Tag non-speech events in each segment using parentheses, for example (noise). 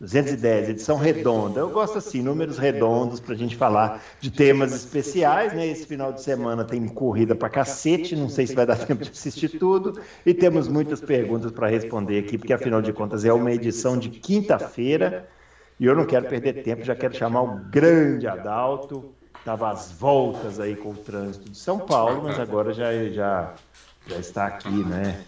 210, edição redonda. Eu gosto assim, números redondos para a gente falar de temas especiais, né? Esse final de semana tem corrida para cacete, não sei se vai dar (laughs) tempo de assistir tudo, e temos muitas perguntas para responder aqui, porque afinal de contas é uma edição de quinta-feira, e eu não quero perder tempo, já quero chamar o grande Adalto, estava às voltas aí com o trânsito de São Paulo, mas agora já, já, já está aqui, né?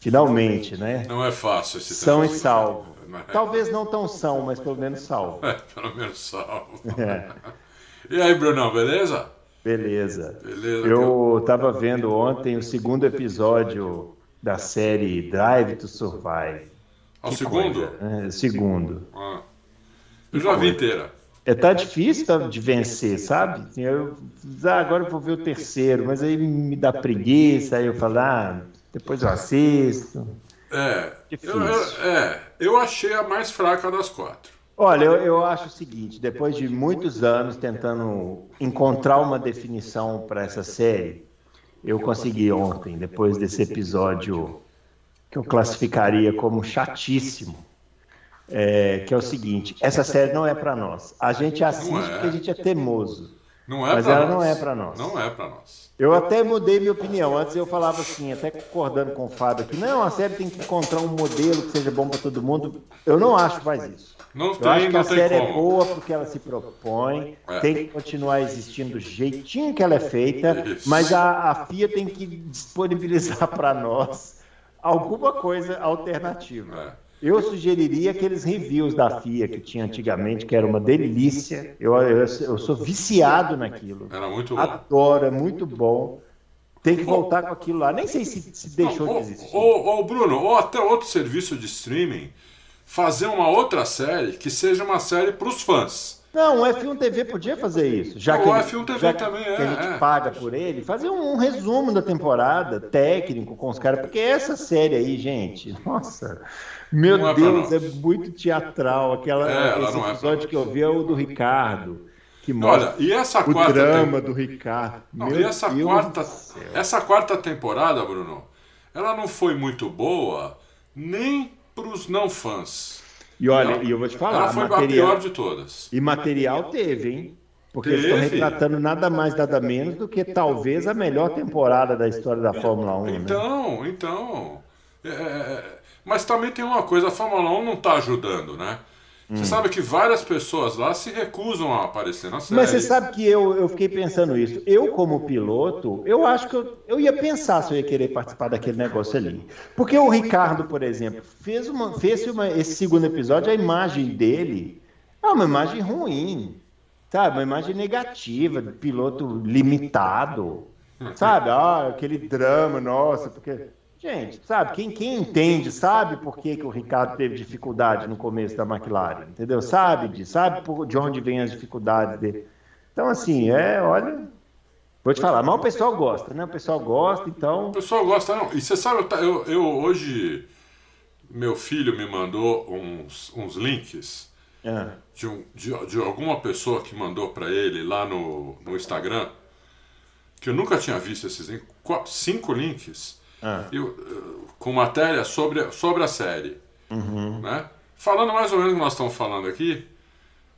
Finalmente, né? Não é fácil esse São e salvo. Talvez não tão são, mas pelo menos salvo. É, pelo menos salvo. É. (laughs) E aí, Brunão, beleza? Beleza. Beleza. Eu estava vendo ontem o segundo episódio da série Drive to Survive. Ah, o segundo? É, segundo. Ah. Eu já vi inteira. É, tá difícil tá, de vencer, sabe? Eu, ah, agora eu vou ver o terceiro, mas aí me dá preguiça, aí eu falo, ah, depois eu assisto. É, eu, eu, é, eu achei a mais fraca das quatro. Olha, eu, eu acho o seguinte: depois de muitos anos tentando encontrar uma definição para essa série, eu consegui ontem, depois desse episódio que eu classificaria como chatíssimo. É, que é o seguinte: essa série não é para nós. A gente assiste é. porque a gente é temoso. Não é mas ela nós. não é para nós. Não é para nós. Eu até mudei minha opinião. Antes eu falava assim, até concordando com o Fábio aqui, não, a série tem que encontrar um modelo que seja bom para todo mundo. Eu não acho que faz isso. Não eu tem, acho que a série como. é boa porque ela se propõe, é. tem que continuar existindo do jeitinho que ela é feita, isso. mas a, a FIA tem que disponibilizar (laughs) para nós alguma coisa alternativa. É. Eu sugeriria aqueles reviews da FIA que tinha antigamente, que era uma delícia. Eu, eu, eu sou viciado naquilo. Era muito bom. Adoro, é muito bom. Tem que voltar com aquilo lá. Nem sei se, se deixou não, de existir. Ou, Bruno, ou até outro serviço de streaming, fazer uma outra série que seja uma série para os fãs. Não, o F1 TV podia fazer isso. Já o que F1 TV também que é. a gente é. paga por ele, fazer um, um resumo da temporada, técnico com os caras, porque essa série aí, gente, (laughs) nossa, meu Não é Deus, é muito teatral. Aquela, É, esse é episódio nós. que eu vi é o do Ricardo, que mostra Olha, e essa o quarta drama tem- do Ricardo. Não, Meu e essa Deus quarta, essa quarta temporada, Bruno, ela não foi muito boa nem para os não fãs. E olha, e eu vou te falar, Ela foi a material, pior de todas. e material teve, hein? Porque eles Teve. estão retratando nada mais, nada menos do que talvez a melhor temporada da história da Fórmula 1. né? Então, então. é, é, mas também tem uma coisa, a Fórmula 1 não está ajudando, né? Você Hum. sabe que várias pessoas lá se recusam a aparecer na série. Mas você sabe que eu, eu fiquei pensando isso. Eu, como piloto, eu acho que eu, eu ia pensar se eu ia querer participar daquele negócio ali. Porque o Ricardo, por exemplo, fez, uma, fez uma, esse segundo episódio, a imagem dele é uma imagem ruim. Sabe? Uma imagem negativa, de piloto limitado. Sabe? Ah, aquele drama, nossa, porque. Gente, sabe, quem, quem entende sabe por que, que o Ricardo teve dificuldade no começo da McLaren, entendeu? Sabe disso, sabe por, de onde vem as dificuldades dele. Então, assim, é, olha, vou te falar, mas o pessoal gosta, né? O pessoal gosta, então. O pessoal gosta, não. E você sabe, eu ta- eu, eu hoje. Meu filho me mandou uns, uns links É, de, um- de, de alguma pessoa que mandou para ele lá no, no Instagram, que eu nunca tinha visto esses links, quatro, cinco links, é. eu, eh, com matéria sobre, sobre a série. Né? Falando mais ou menos o que nós estamos falando aqui,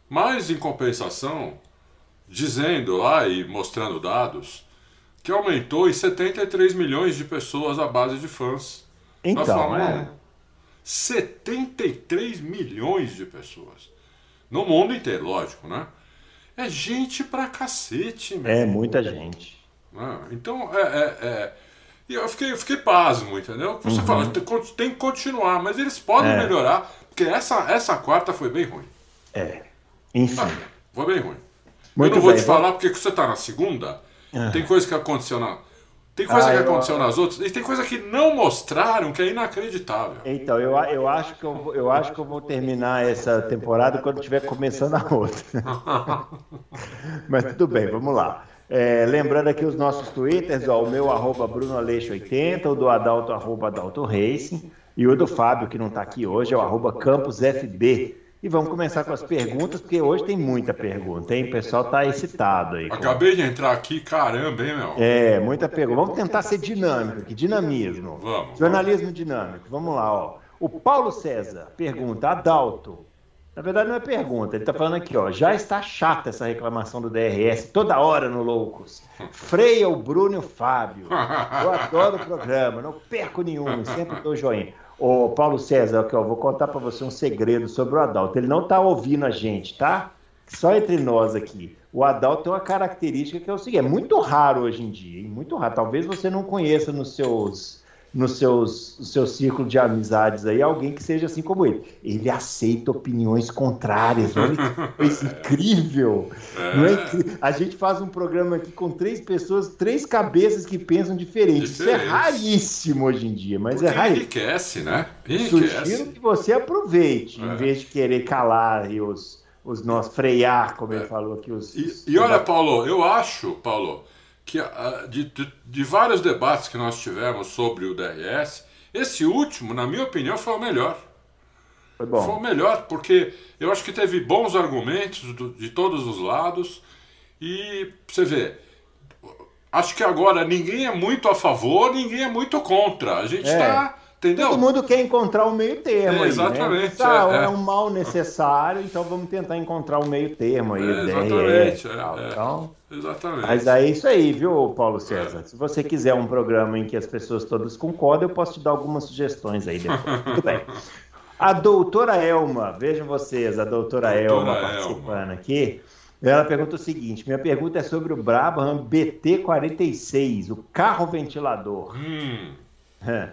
mas em compensação, dizendo lá e mostrando dados, que aumentou em 73 milhões de pessoas a base de fãs. da Então, Fórmula é. 1. 73 milhões de pessoas. No mundo inteiro, lógico, né? É gente pra cacete, meu. É muita gente. né? Então, é. é, é- E eu fiquei, eu fiquei pasmo, entendeu? Você fala, tem, que continuar, mas eles podem Uhum. É. melhorar, porque essa, essa quarta foi bem ruim. É. Enfim. Ah, foi bem ruim. Muito eu não vou bem, te falar porque você tá na segunda, Ah. tem coisa que aconteceu na. Tem coisa Ah, que eu- aconteceu nas outras e tem coisa que não mostraram que é inacreditável. Então, eu, eu, acho que eu, eu acho que eu vou terminar essa temporada quando estiver começando a outra. (laughs) Mas tudo bem, vamos lá. É, lembrando aqui os nossos twitters, ó, o meu arroba BrunoAleixo80, o do Adalto arroba Adalto Racing, e o do Fábio, que não está aqui hoje, é o arroba CampusFB. E vamos começar com as perguntas, porque hoje tem muita pergunta, hein? O pessoal está excitado aí. Acabei de entrar aqui, caramba, hein, meu? É, muita pergunta. Vamos tentar ser dinâmico aqui, dinamismo. Vamos, Jornalismo dinâmico. Vamos lá, ó. O Paulo César pergunta, Adalto. Na verdade não é pergunta, ele tá falando aqui, ó. Já está chata essa reclamação do DRS toda hora no Loucos. Freia o Bruno e o Fábio. Eu adoro o programa, não perco nenhum, sempre dou joinha. Ô, Paulo César, aqui, ó, vou contar para você um segredo sobre o Adalto. Ele não tá ouvindo a gente, tá? Só entre nós aqui. O Adalto tem uma característica que é o seguinte: é muito raro hoje em dia, hein? muito raro. Talvez você não conheça nos seus, nos seus, no seu círculo de amizades aí alguém que seja assim como ele. Ele aceita opiniões contrárias. Olha que coisa (laughs) incrível. Não é incrível? A gente faz um programa aqui com três pessoas, três cabeças que pensam diferente. Isso é raríssimo hoje em dia, mas Porque é raríssimo. enriquece, né? Sugiro Enriquece. que você aproveite, É. em vez de querer calar os, os nossos, frear, como ele É. falou aqui, os. E, os- e olha, Paulo, eu acho, Paulo, que ah, de, de, de vários debates que nós tivemos sobre o DRS, esse último, na minha opinião, foi o melhor. Foi Foi o bom. melhor, porque eu acho que teve bons argumentos do- de todos os lados. E você vê, acho que agora ninguém é muito a favor, ninguém é muito contra. A gente É. Entendeu? Todo mundo quer encontrar um meio termo É, aí. exatamente, Né? É, é, é. um mal necessário, então vamos tentar encontrar um meio termo aí. É, o DRS, exatamente, é, é. Então, Exatamente. mas é isso aí, viu, Paulo César? Se você quiser um programa em que as pessoas todas concordam, eu posso te dar algumas sugestões aí depois. Tudo bem. A doutora Elma, vejam vocês, a doutora, Doutora Elma Elma. participando aqui. Ela pergunta o seguinte: minha pergunta é sobre o Brabham BT46, o carro ventilador. Hum, É,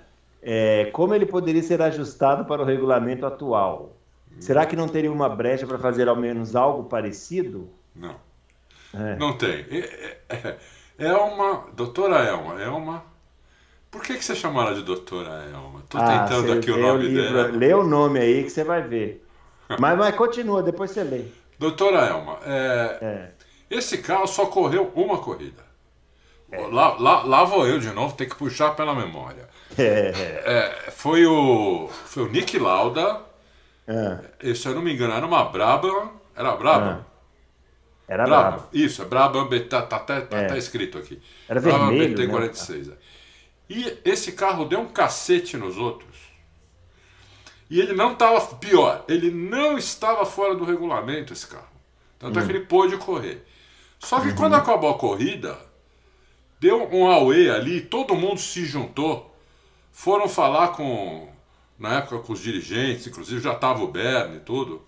como ele poderia ser ajustado para o regulamento atual? Será que não teria uma brecha para fazer ao menos algo parecido? não. É. Não tem. É, é, é uma. Doutora Elma, Elma. Por que, que você chamou ela de doutora Elma? Tô Ah, tentando aqui o nome livro- dela. Lê o nome aí que você vai ver. (laughs) Mas, mas continua, depois você lê. Doutora Elma, é, É. esse carro só correu uma corrida. Lá, lá, lá vou eu de novo, ter que puxar pela memória. É, É, foi, o, foi o Nick Lauda, é. se eu não me engano, era uma Brabham. Era Brabham? Era Brabham. brabo. Isso, é Brabham BT, tá, tá, até- tá É. até escrito aqui. Era Brabham vermelho, BT46. é. E esse carro deu um cacete nos outros. E ele não estava. Pior, ele não estava fora do regulamento, esse carro. Tanto é Hum. que ele pôde correr. Só que Uhum. quando acabou a corrida, deu um auê ali, todo mundo se juntou. Foram falar com. Na época com os dirigentes, inclusive já estava o Bernie e tudo.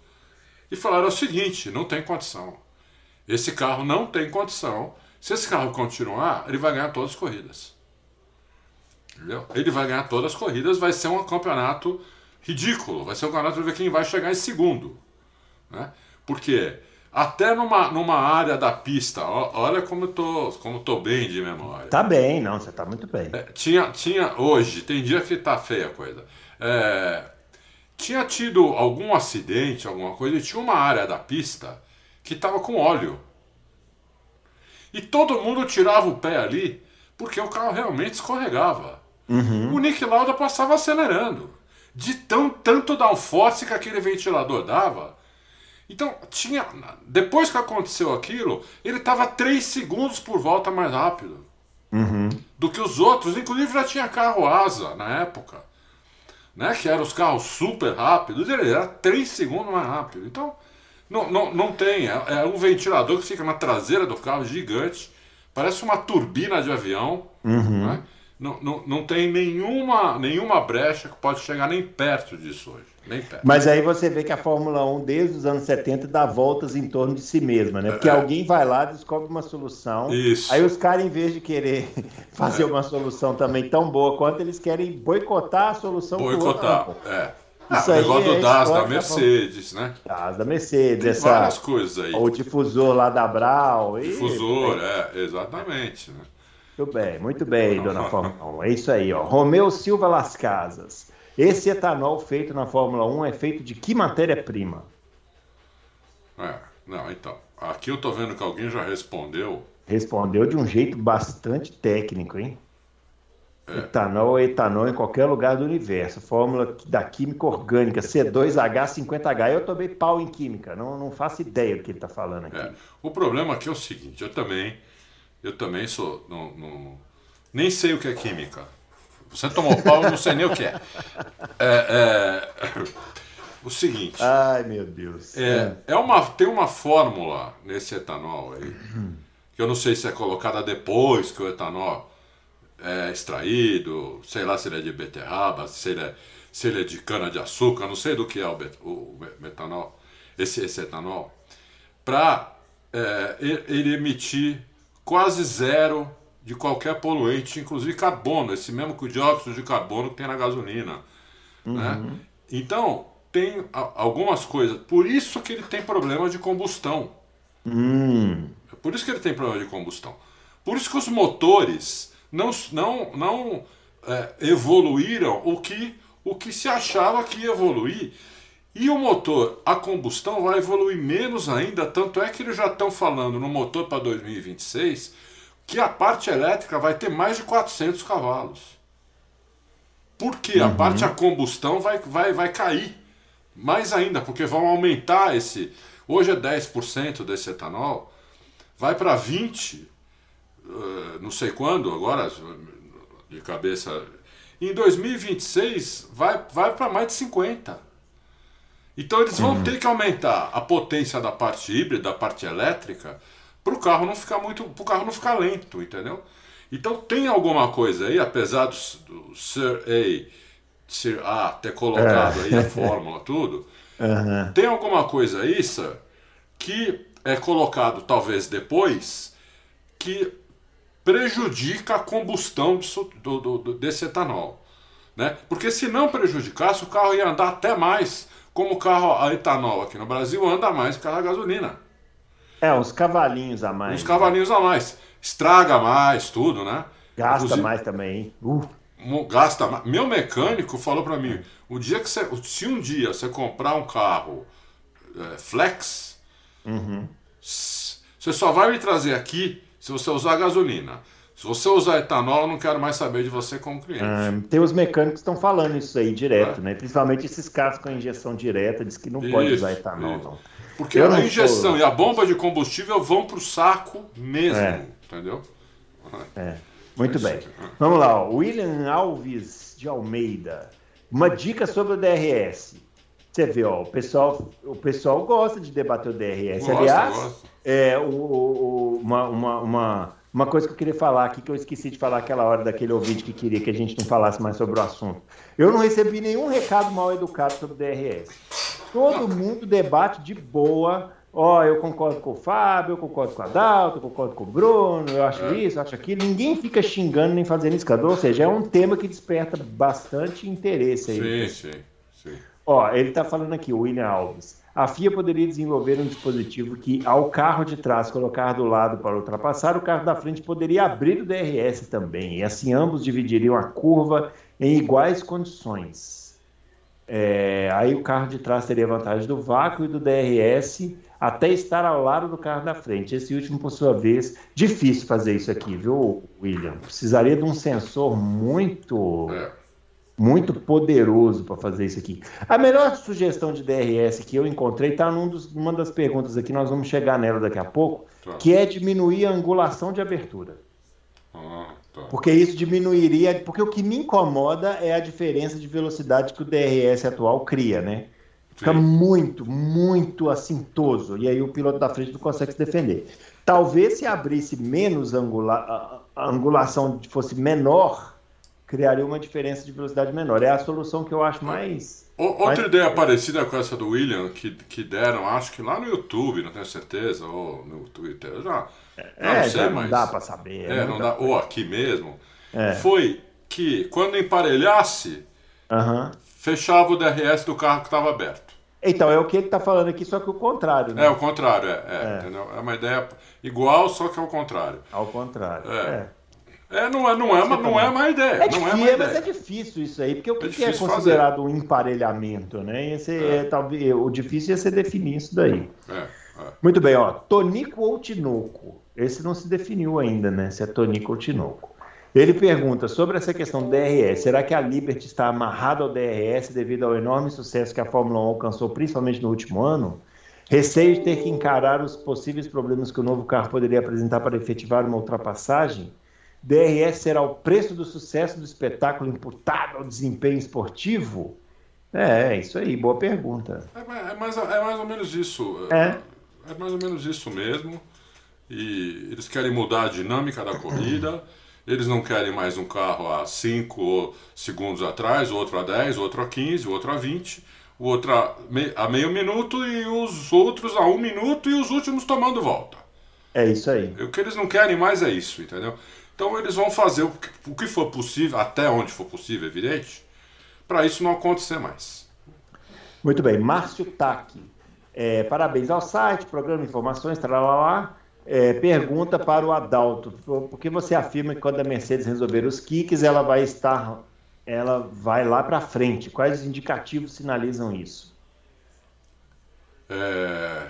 E falaram o seguinte: não tem condição. Esse carro não tem condição. Se esse carro continuar, ele vai ganhar todas as corridas. Entendeu? Ele vai ganhar todas as corridas, vai ser um campeonato ridículo. Vai ser um campeonato para ver quem vai chegar em segundo. Né? Porque até numa, numa área da pista, olha como eu tô, como eu tô bem de memória. Tá bem, não, você tá muito bem. É, tinha, tinha hoje, tem dia que tá feia a coisa. É, tinha tido algum acidente, alguma coisa, e tinha uma área da pista que tava com óleo. E todo mundo tirava o pé ali, porque o carro realmente escorregava. O Nick Lauda passava acelerando. De tão, tanto downforce que aquele ventilador dava. Então, tinha. Depois que aconteceu aquilo, ele estava 3 segundos por volta mais rápido do que os outros. Inclusive já tinha carro asa na época, né? Que eram os carros super rápidos. Ele era 3 segundos mais rápido. Então, não, não, não tem. É, é um ventilador que fica na traseira do carro, gigante. Parece uma turbina de avião. Né? Não, não, não tem nenhuma, nenhuma brecha que pode chegar nem perto disso hoje. Mas aí você vê que a Fórmula 1, desde os anos 70, dá voltas em torno de si mesma, né? Porque É. alguém vai lá, descobre uma solução. Isso. Aí os caras, em vez de querer (laughs) fazer uma solução também tão boa quanto, eles querem boicotar a solução Boicotar. É. Ah, o negócio é do DAS da história da Mercedes, né? Das da Mercedes, Tem essa, várias coisas aí. o difusor lá da Brau. e- Difusor, é, exatamente. Né? Muito bem, muito bem, dona Fórmula 1. É isso aí, ó. Romeu Silva Las Casas. Esse etanol feito na Fórmula 1 é feito de que matéria-prima? É, não, então. Aqui eu tô vendo que alguém já respondeu. Respondeu de um jeito bastante técnico, hein? É. Etanol é etanol em qualquer lugar do universo. Fórmula da química orgânica, C2H50H. Eu tomei pau em química, não, não faço ideia do que ele está falando aqui. É. O problema aqui é o seguinte, eu também, eu também sou. Não, não, nem sei o que é química. Você tomou pau, eu não sei nem o que é. é, é o seguinte. Ai, meu Deus. É, é uma, tem uma fórmula nesse etanol aí, que eu não sei se é colocada depois que o etanol é extraído, sei lá se ele é de beterraba, se ele é, se ele é de cana-de-açúcar, não sei do que é o, bet, o metanol, esse, esse etanol, para é, ele emitir quase zero de qualquer poluente, inclusive carbono, esse mesmo que o dióxido de carbono que tem na gasolina. Né? Uhum. Né? Então, tem algumas coisas. Por isso que ele tem problema de combustão. Hum. Por isso que ele tem problema de combustão. Por isso que os motores não, não, não é, evoluíram o que, o que se achava que ia evoluir. E o motor a combustão vai evoluir menos ainda, tanto é que eles já estão falando no motor para 2026 que a parte elétrica vai ter mais de 400 cavalos. Porque uhum. a parte a combustão vai, vai, vai cair mais ainda, porque vão aumentar esse. Hoje é 10% desse etanol, vai para 20%, uh, não sei quando, agora, de cabeça. Em 2026 vai, vai para mais de 50%. Então eles vão uhum. ter que aumentar a potência da parte híbrida, da parte elétrica, para o carro não ficar muito, para o carro não ficar lento, entendeu? Então tem alguma coisa aí, apesar do, do Sir A, Sir A ter colocado é. aí a fórmula, tudo, (laughs) uhum. tem alguma coisa aí, Sir, que é colocado talvez depois, que prejudica a combustão do, do, do, desse etanol. Né? Porque se não prejudicasse, o carro ia andar até mais, como o carro a etanol aqui no Brasil anda mais que a gasolina. É, uns cavalinhos a mais. Uns cavalinhos a mais. Estraga mais, tudo, né? Gasta Inclusive, mais também, hein? Uh. Gasta mais. Meu mecânico falou para mim: o dia que você, se um dia você comprar um carro é, flex, uhum. você só vai me trazer aqui se você usar gasolina. Se você usar etanol, eu não quero mais saber de você como cliente. Ah, tem os mecânicos que estão falando isso aí direto, é. né? Principalmente esses carros com injeção direta, diz que não isso, pode usar etanol, isso. não. Porque eu a injeção sou... e a bomba de combustível vão para o saco mesmo, é. entendeu? É. Muito bem. Vamos lá, ó. William Alves de Almeida. Uma dica sobre o DRS. Você vê, ó, o pessoal, o pessoal gosta de debater o DRS. Gosta, Aliás, gosta. é o, o, uma, uma, uma, uma coisa que eu queria falar aqui, que eu esqueci de falar aquela hora daquele ouvinte que queria que a gente não falasse mais sobre o assunto. Eu não recebi nenhum recado mal educado sobre o DRS. Todo mundo debate de boa. Ó, oh, eu concordo com o Fábio, eu concordo com a Dalton, eu concordo com o Bruno, eu acho isso, eu acho aquilo. Ninguém fica xingando nem fazendo isso, ou seja, é um tema que desperta bastante interesse aí. Sim, sim. Ó, ele está falando aqui, o William Alves. A FIA poderia desenvolver um dispositivo que, ao carro de trás colocar do lado para ultrapassar, o carro da frente poderia abrir o DRS também, e assim ambos dividiriam a curva em iguais condições. É, aí o carro de trás teria vantagem do vácuo e do DRS até estar ao lado do carro da frente. Esse último, por sua vez, difícil fazer isso aqui, viu, William? Precisaria de um sensor muito. Muito poderoso para fazer isso aqui. A melhor sugestão de DRS que eu encontrei está numa das perguntas aqui, nós vamos chegar nela daqui a pouco, tá. que é diminuir a angulação de abertura. Ah. Porque isso diminuiria, porque o que me incomoda é a diferença de velocidade que o DRS atual cria, né? Fica Sim. muito, muito assintoso. E aí o piloto da frente não consegue se defender. Talvez se abrisse menos angula a angulação fosse menor, criaria uma diferença de velocidade menor. É a solução que eu acho mais. Outra mais... ideia parecida com essa do William, que, que deram, acho que lá no YouTube, não tenho certeza, ou no Twitter, eu já, é, não sei, já não mas. dá para saber. É, não dá, ou aqui mesmo. É. Foi que quando emparelhasse, uhum. fechava o DRS do carro que estava aberto. Então, é o que ele está falando aqui, só que o contrário. Né? É, o contrário, é, é, é. é, uma ideia igual, só que ao contrário. Ao contrário. É. é. É, não é, não é, uma, não é uma ideia. É não difícil, é uma mas ideia. é difícil isso aí, porque o que, É que é difícil considerado um emparelhamento, né? Esse é. talvez, o difícil ia ser definir isso daí. É, é. Muito bem, ó. Tonico ou Tinoco? Esse não se definiu ainda, né? Se é Tonico ou Tinoco. Ele pergunta sobre essa questão do DRS. Será que a Liberty está amarrada ao DRS devido ao enorme sucesso que a Fórmula 1 alcançou, principalmente no último ano? Receio de ter que encarar os possíveis problemas que o novo carro poderia apresentar para efetivar uma ultrapassagem? DRS será o preço do sucesso do espetáculo imputado ao desempenho esportivo? É, é isso aí, boa pergunta. É, é mais, é mais ou menos isso. É. É mais ou menos isso mesmo. E eles querem mudar a dinâmica da corrida. (coughs) Eles não querem mais um carro a 5 segundos atrás, outro a 10, outro a 15, outro a 20, o outro a meio minuto e os outros a um minuto e os últimos tomando volta. É isso aí. O que eles não querem mais é isso, entendeu? Então eles vão fazer o que, o que for possível, até onde for possível, evidente, para isso não acontecer mais. Muito bem, Márcio Taque. É, parabéns ao site, programa Informações, tralalá. É, pergunta para o Adalto: por que você afirma que quando a Mercedes resolver os kicks, ela vai estar, ela vai lá para frente? Quais indicativos sinalizam isso? É,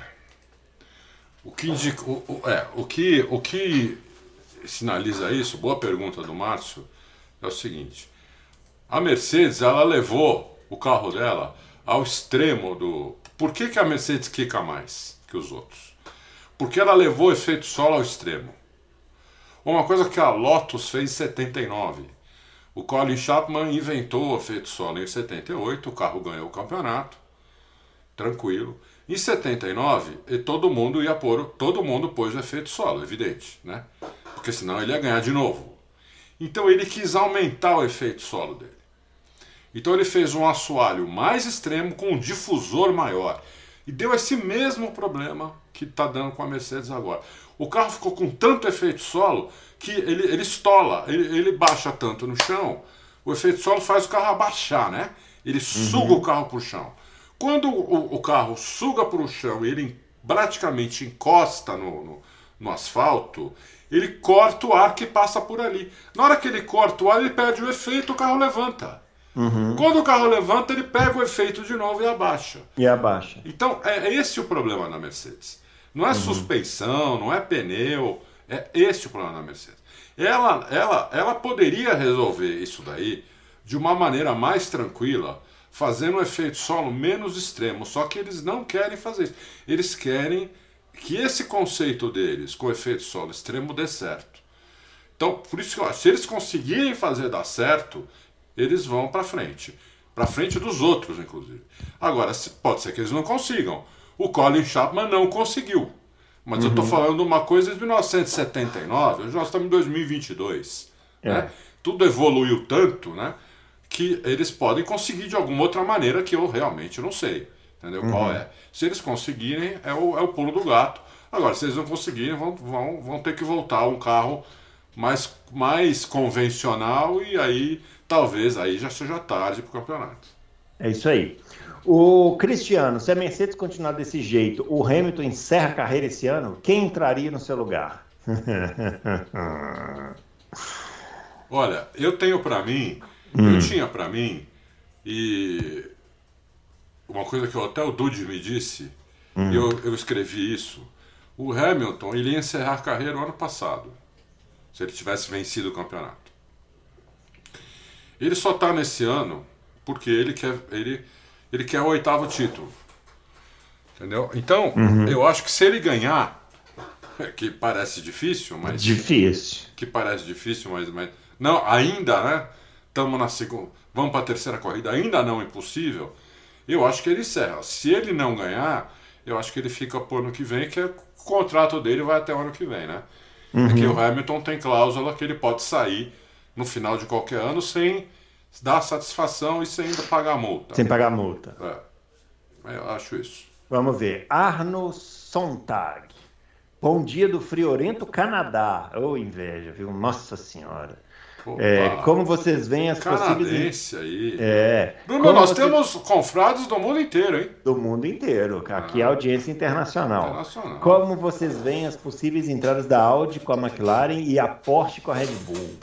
o que indica, o, o- é, o que o que sinaliza isso? Boa pergunta do Márcio. É o seguinte: a Mercedes ela levou o carro dela ao extremo do. Por que, que a Mercedes quica mais que os outros? Porque ela levou o efeito solo ao extremo. Uma coisa que a Lotus fez em 79. O Colin Chapman inventou o efeito solo em 78, o carro ganhou o campeonato tranquilo. Em 79, e todo mundo ia pôr, todo mundo pôs o efeito solo, evidente, né? Porque senão ele ia ganhar de novo. Então ele quis aumentar o efeito solo dele. Então ele fez um assoalho mais extremo com um difusor maior. E deu esse mesmo problema que está dando com a Mercedes agora. O carro ficou com tanto efeito solo que ele, ele estola, ele, ele baixa tanto no chão, o efeito solo faz o carro abaixar, né? Ele suga o carro para o chão. Quando o, o carro suga para o chão e ele praticamente encosta no, no, no asfalto, ele corta o ar que passa por ali. Na hora que ele corta o ar, ele perde o efeito, o carro levanta. Quando o carro levanta, ele pega o efeito de novo e abaixa. E abaixa. Então, é é esse o problema na Mercedes. Não é suspensão, não é pneu, é esse o problema na Mercedes. Ela, ela, ela poderia resolver isso daí de uma maneira mais tranquila, fazendo um efeito solo menos extremo, só que eles não querem fazer isso. Eles querem que esse conceito deles com efeito solo extremo dê certo. Então, por isso que eu acho, se eles conseguirem fazer dar certo, eles vão para frente. Para frente dos outros, inclusive. Agora, pode ser que eles não consigam. O Colin Chapman não conseguiu. Mas eu estou falando de uma coisa de 1979, hoje nós estamos em 2022. É. Né? Tudo evoluiu tanto né, que eles podem conseguir de alguma outra maneira que eu realmente não sei. Entendeu? Qual é? Se eles conseguirem, é o, é o pulo do gato. Agora, se eles não conseguirem, vão, vão, vão ter que voltar a um carro mais, mais convencional e aí talvez aí já seja tarde para o campeonato. É isso aí. O Cristiano, se a Mercedes continuar desse jeito, o Hamilton encerra a carreira esse ano, quem entraria no seu lugar? (laughs) Olha, eu tenho para mim, eu tinha para mim, e uma coisa que até o Dude me disse, e eu, eu escrevi isso, o Hamilton ele ia encerrar a carreira o ano passado, se ele tivesse vencido o campeonato. Ele só está nesse ano porque ele quer, ele, ele quer o oitavo título. Entendeu? Então, eu acho que se ele ganhar, que parece difícil, mas Difícil. que parece difícil, mas, mas não, ainda, né? Estamos na segunda, vamos para a terceira corrida, ainda não impossível. Eu acho que ele encerra. Se ele não ganhar, eu acho que ele fica por ano que vem, que é, o contrato dele vai até o ano que vem, né? É que o Hamilton tem cláusula que ele pode sair no final de qualquer ano sem dar satisfação e sem ainda pagar multa. Sem pagar multa. É. Eu acho isso. Vamos ver. Arno Sontag. Bom dia do friorento Canadá. Ô, inveja, viu? Nossa Senhora. É, como vocês veem as Canadense possíveis... aí. É. Bruno, nós temos confrades do mundo inteiro, hein? Do mundo inteiro. Aqui é audiência internacional. internacional. Como vocês veem as possíveis entradas da Audi com a McLaren e a Porsche com a Red Bull?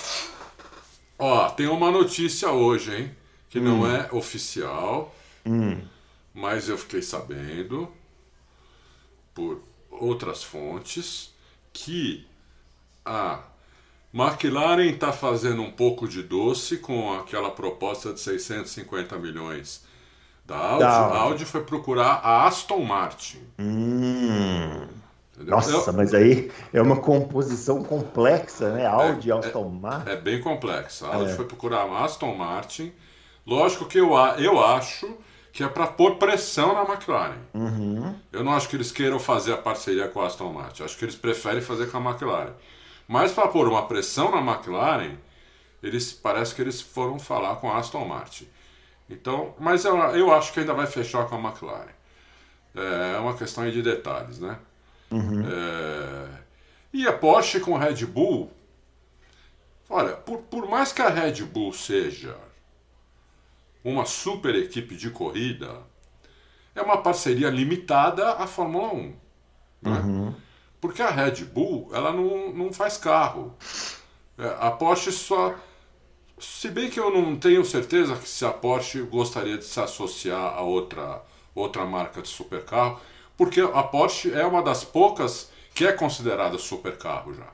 Ó, tem uma notícia hoje, hein? Que hum. não é oficial, hum. mas eu fiquei sabendo por outras fontes que a McLaren está fazendo um pouco de doce com aquela proposta de 650 milhões da Audi. Da A Audi foi procurar a Aston Martin. Hum. Nossa, Eu... mas aí é uma composição complexa, né? Audi, é, Aston Martin. É, é, bem complexa. A Audi é. foi procurar a Aston Martin. Lógico que eu, eu acho que é para pôr pressão na McLaren. Uhum. Eu não acho que eles queiram fazer a parceria com a Aston Martin. Acho que eles preferem fazer com a McLaren. Mas para pôr uma pressão na McLaren, eles parece que eles foram falar com a Aston Martin. Então, mas eu, eu acho que ainda vai fechar com a McLaren. É, é uma questão de detalhes, né? Uhum. É, e a Porsche com a Red Bull, olha, por, por mais que a Red Bull seja uma super equipe de corrida, é uma parceria limitada à Fórmula 1. Né? Uhum. Porque a Red Bull, ela não, não faz carro. É, a Porsche só. Se bem que eu não tenho certeza que se a Porsche gostaria de se associar a outra, outra marca de supercarro, porque a Porsche é uma das poucas que é considerada supercarro já.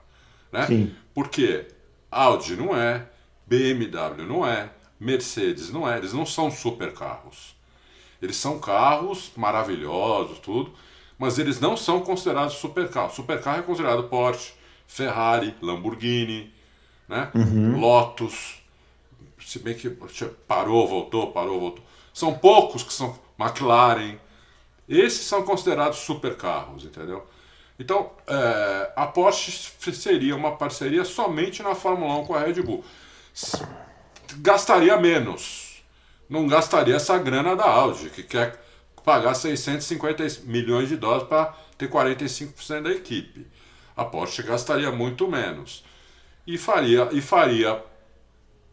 Né? Sim. Porque Audi não é, BMW não é, Mercedes não é, eles não são supercarros. Eles são carros maravilhosos, tudo, mas eles não são considerados supercarros. Supercarro é considerado Porsche, Ferrari, Lamborghini, né? Uhum. Lotus, se bem que parou, voltou, parou, voltou. São poucos que são McLaren. Esses são considerados supercarros, entendeu? Então, é, a Porsche seria uma parceria somente na Fórmula 1 com a Red Bull. Gastaria menos. Não gastaria essa grana da Audi, que quer pagar 650 milhões de dólares para ter 45% da equipe. A Porsche gastaria muito menos. E faria, e faria,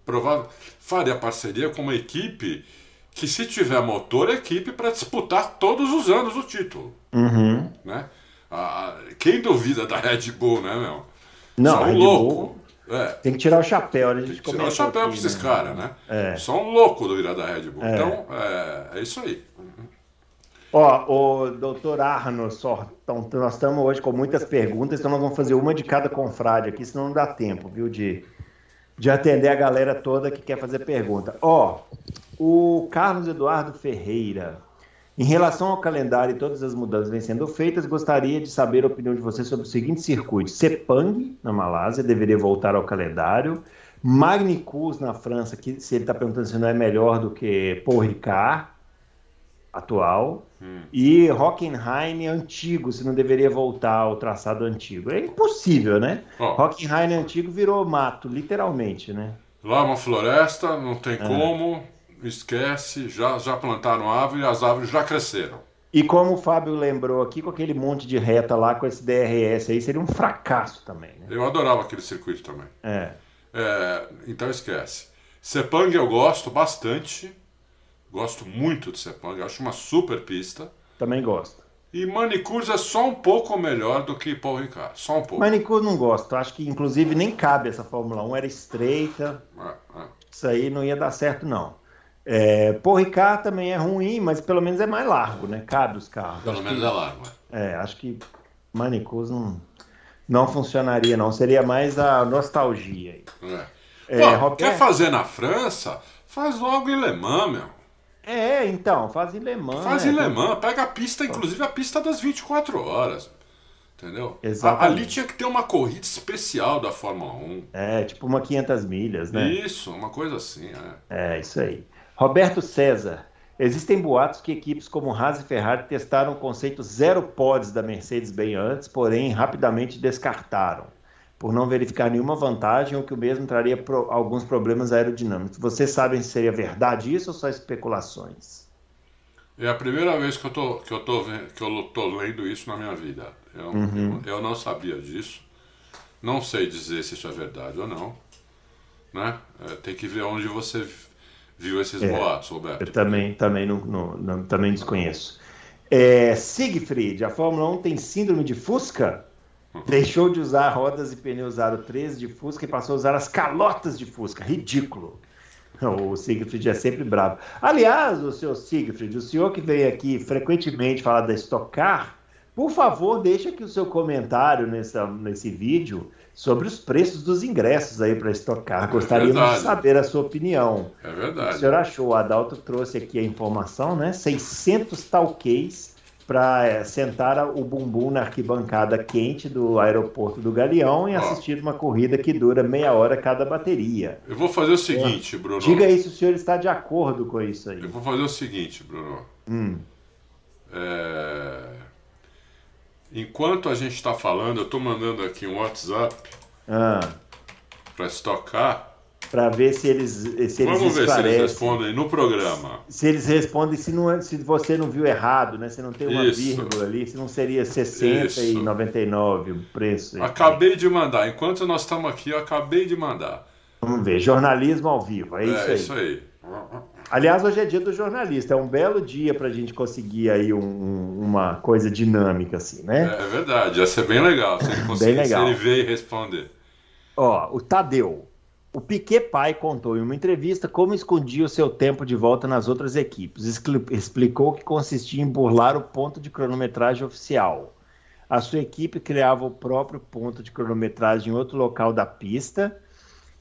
provável, faria parceria com uma equipe que, se tiver motor, equipe para disputar todos os anos o título. Uhum. Né? Ah, quem duvida da Red Bull, né, meu? Não, Só um louco. Bull... É. Tem que tirar o chapéu, né? A gente tirar o chapéu para esses né? caras, né? É. Só um louco duvidar da Red Bull. É. Então, é, é isso aí. Ó, o doutor Arno, só, então, nós estamos hoje com muitas perguntas, então nós vamos fazer uma de cada confrade aqui, senão não dá tempo, viu, de, de atender a galera toda que quer fazer pergunta. Ó, o Carlos Eduardo Ferreira, em relação ao calendário e todas as mudanças vêm sendo feitas, gostaria de saber a opinião de você sobre o seguinte circuito. Sepang, na Malásia, deveria voltar ao calendário. Magnicus, na França, que se ele está perguntando se não é melhor do que Paul Ricard, atual. Hum. E Hockenheim antigo, se não deveria voltar ao traçado antigo. É impossível, né? Oh. Hockenheim antigo virou mato, literalmente, né? Lá uma floresta, não tem é. como, esquece, já, já plantaram árvore e as árvores já cresceram. E como o Fábio lembrou aqui, com aquele monte de reta lá, com esse DRS aí, seria um fracasso também. Né? Eu adorava aquele circuito também. É. é então esquece. Sepang eu gosto bastante. Gosto muito de Sepang, acho uma super pista. Também gosto. E Manicures é só um pouco melhor do que Paul Ricard, só um pouco. Manicures não gosto, acho que inclusive nem cabe essa Fórmula 1, era estreita. É, é. Isso aí não ia dar certo não. É, Paul Ricard também é ruim, mas pelo menos é mais largo, né? Cabe os carros. Pelo acho menos que, é largo. É, acho que Manicures não, não funcionaria não, seria mais a nostalgia aí. É. É, Pô, Roberto... Quer fazer na França? Faz logo em Le Mans, meu. É, então, faz em Le Mans. Faz né? em Le Mans, pega a pista, inclusive a pista das 24 horas. Entendeu? Exatamente. Ali tinha que ter uma corrida especial da Fórmula 1. É, tipo uma 500 milhas, né? Isso, uma coisa assim, é. É, isso aí. Roberto César. Existem boatos que equipes como Haas e Ferrari testaram o conceito zero pods da Mercedes bem antes, porém rapidamente descartaram por não verificar nenhuma vantagem ou que o mesmo traria pro, alguns problemas aerodinâmicos. Vocês sabem se seria verdade isso ou só especulações? É a primeira vez que eu tô, que eu tô, que eu tô lendo isso na minha vida. Eu, uhum. eu, eu, não sabia disso. Não sei dizer se isso é verdade ou não. né? É, tem que ver onde você viu esses É, boatos, Roberto. Eu também, também, não, não- não- também desconheço. É, Siegfried, a Fórmula 1 tem síndrome de Fusca? Deixou de usar rodas e pneus aro 13 de Fusca e passou a usar as calotas de Fusca. Ridículo. O Siegfried é sempre bravo. Aliás, o senhor Siegfried, o senhor que vem aqui frequentemente falar da Stock Car, por favor, deixa aqui o seu comentário nessa, nesse vídeo sobre os preços dos ingressos aí para Stock Car. Gostaríamos de verdade. saber a sua opinião. É O verdade. senhor achou, o Adalto trouxe aqui a informação, né? 600 talquês para sentar o bumbum na arquibancada quente do aeroporto do Galeão e Ó. assistir uma corrida que dura meia hora cada bateria. Eu vou fazer o seguinte, Bruno. Diga aí se o senhor está de acordo com isso aí. Eu vou fazer o seguinte, Bruno. Hum, É, Enquanto a gente está falando, eu estou mandando aqui um WhatsApp ah, para estocar. Para ver se eles, se eles Vamos ver se eles respondem no programa. Se eles respondem, se, não, é- se você não viu errado, né? Se não tem uma Isso. vírgula ali, se não seria 60 e Isso. 99 o preço. Acabei de mandar. Enquanto nós estamos aqui, eu acabei de mandar. Vamos ver, jornalismo ao vivo, é isso é aí. isso aí. Aliás, hoje é dia do jornalista, é um belo dia para a gente conseguir aí um- um- uma coisa dinâmica assim, né? É verdade, ia ser bem legal se ele conseguisse legal. ele ver e responder. Ó, o Tadeu. O Piquet pai contou em uma entrevista como escondia o seu tempo de volta nas outras equipes. Explicou que consistia em burlar o ponto de cronometragem oficial. A sua equipe criava o próprio ponto de cronometragem em outro local da pista.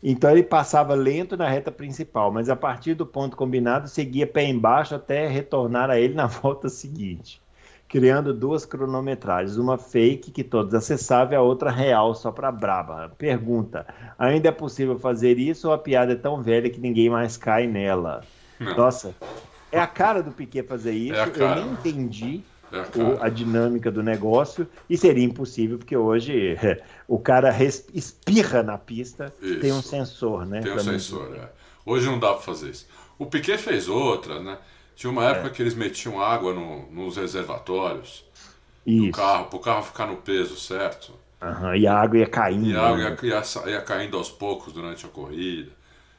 Então ele passava lento na reta principal, mas a partir do ponto combinado seguia pé embaixo até retornar a ele na (laughs) volta seguinte, criando duas cronometragens, uma fake que todos acessavam e a outra real só para braba. Pergunta: ainda é possível fazer isso ou a piada é tão velha que ninguém mais cai nela? Não. Nossa, é a cara do Piquet fazer isso. É Eu nem entendi É, o- a dinâmica do negócio e seria impossível porque hoje (laughs) o cara res- espirra na pista, Isso. tem um sensor, né? Tem um sensor, é. Hoje não dá para fazer isso. O Piquet fez outra, né? Tinha uma É. época que eles metiam água no- nos reservatórios do Isso. carro, para o carro ficar no peso certo. Aham, E a água ia caindo. E a água né? ia, ia ia caindo aos poucos durante a corrida.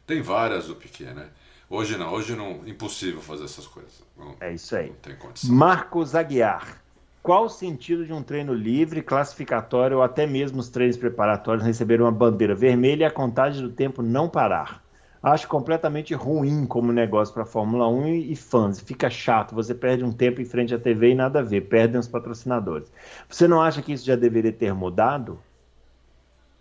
Tem várias do Piquet, né? Hoje não, hoje não, impossível fazer essas coisas. Não, É isso aí. não tem condição. Marcos Aguiar. Qual o sentido de um treino livre, classificatório ou até mesmo os treinos preparatórios receber uma bandeira vermelha e a contagem do tempo não parar? Acho completamente ruim como negócio para a Fórmula 1 e, e fãs. Fica chato, você perde um tempo em frente à TV e nada a ver, perdem os patrocinadores. Você não acha que isso já deveria ter mudado?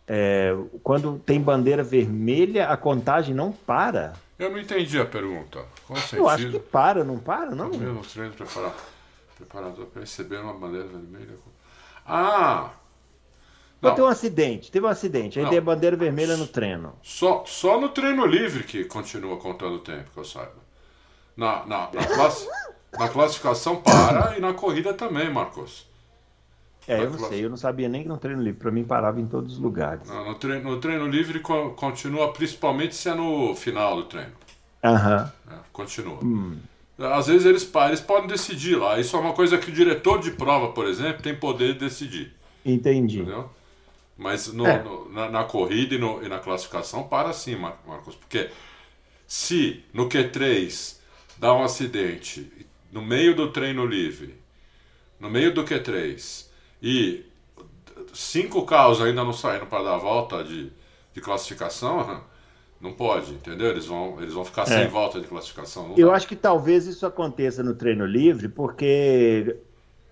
É, quando tem bandeira vermelha, a contagem não para. Eu não entendi a pergunta. Qual sentido? Eu acho que para, não para, não? O mesmo treino preparar, preparador para receber uma bandeira vermelha. Ah! Não, tem um acidente, teve um acidente, aí Não. tem a bandeira vermelha no treino. só, só no treino livre que continua contando o tempo, que eu saiba. Na, na, na, (laughs) na classificação para e na corrida também, Marcos. É, eu Vai não sei, eu não sabia nem que no treino livre, pra mim parava em todos os lugares. No, no treino, no treino livre co- continua, principalmente se é no final do treino. Aham. né? Continua. Hum. Às vezes eles, eles podem decidir lá. Isso é uma coisa que o diretor de prova, por exemplo, tem poder de decidir. Entendi. Entendeu? Mas no- É. no- na, na corrida e, no- e na classificação para sim, Mar- Marcos. Porque se no Q3 dá um acidente no meio do treino livre, no meio do Q3, e cinco carros ainda não saíram para dar a volta de, de classificação, não pode, entendeu? Eles vão, eles vão ficar sem É. volta de classificação. Eu dá. acho que talvez isso aconteça no treino livre, porque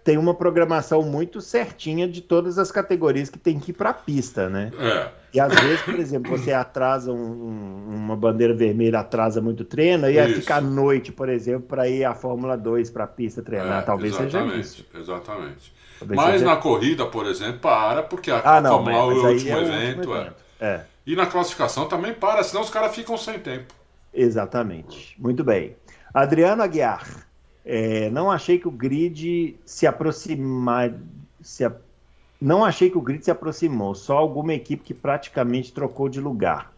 tem uma programação muito certinha de todas as categorias que tem que ir pra pista, né? É, E às vezes, por exemplo, você atrasa um- um- uma bandeira vermelha, atrasa muito o treino, e aí fica à noite, por exemplo, para ir a Fórmula 2 para a pista treinar. é, Talvez seja exatamente, isso. Exatamente. Talvez Mas seja- na corrida, por exemplo, para, porque a Ah, não, Fórmula 1 mas, é o aí último é o evento. é. evento. É. E na classificação também para, senão os caras ficam sem tempo. Exatamente. Muito bem. Adriano Aguiar. É, não achei que o grid se aproximar. Se a- Não achei que o grid se aproximou, só alguma equipe que praticamente trocou de lugar.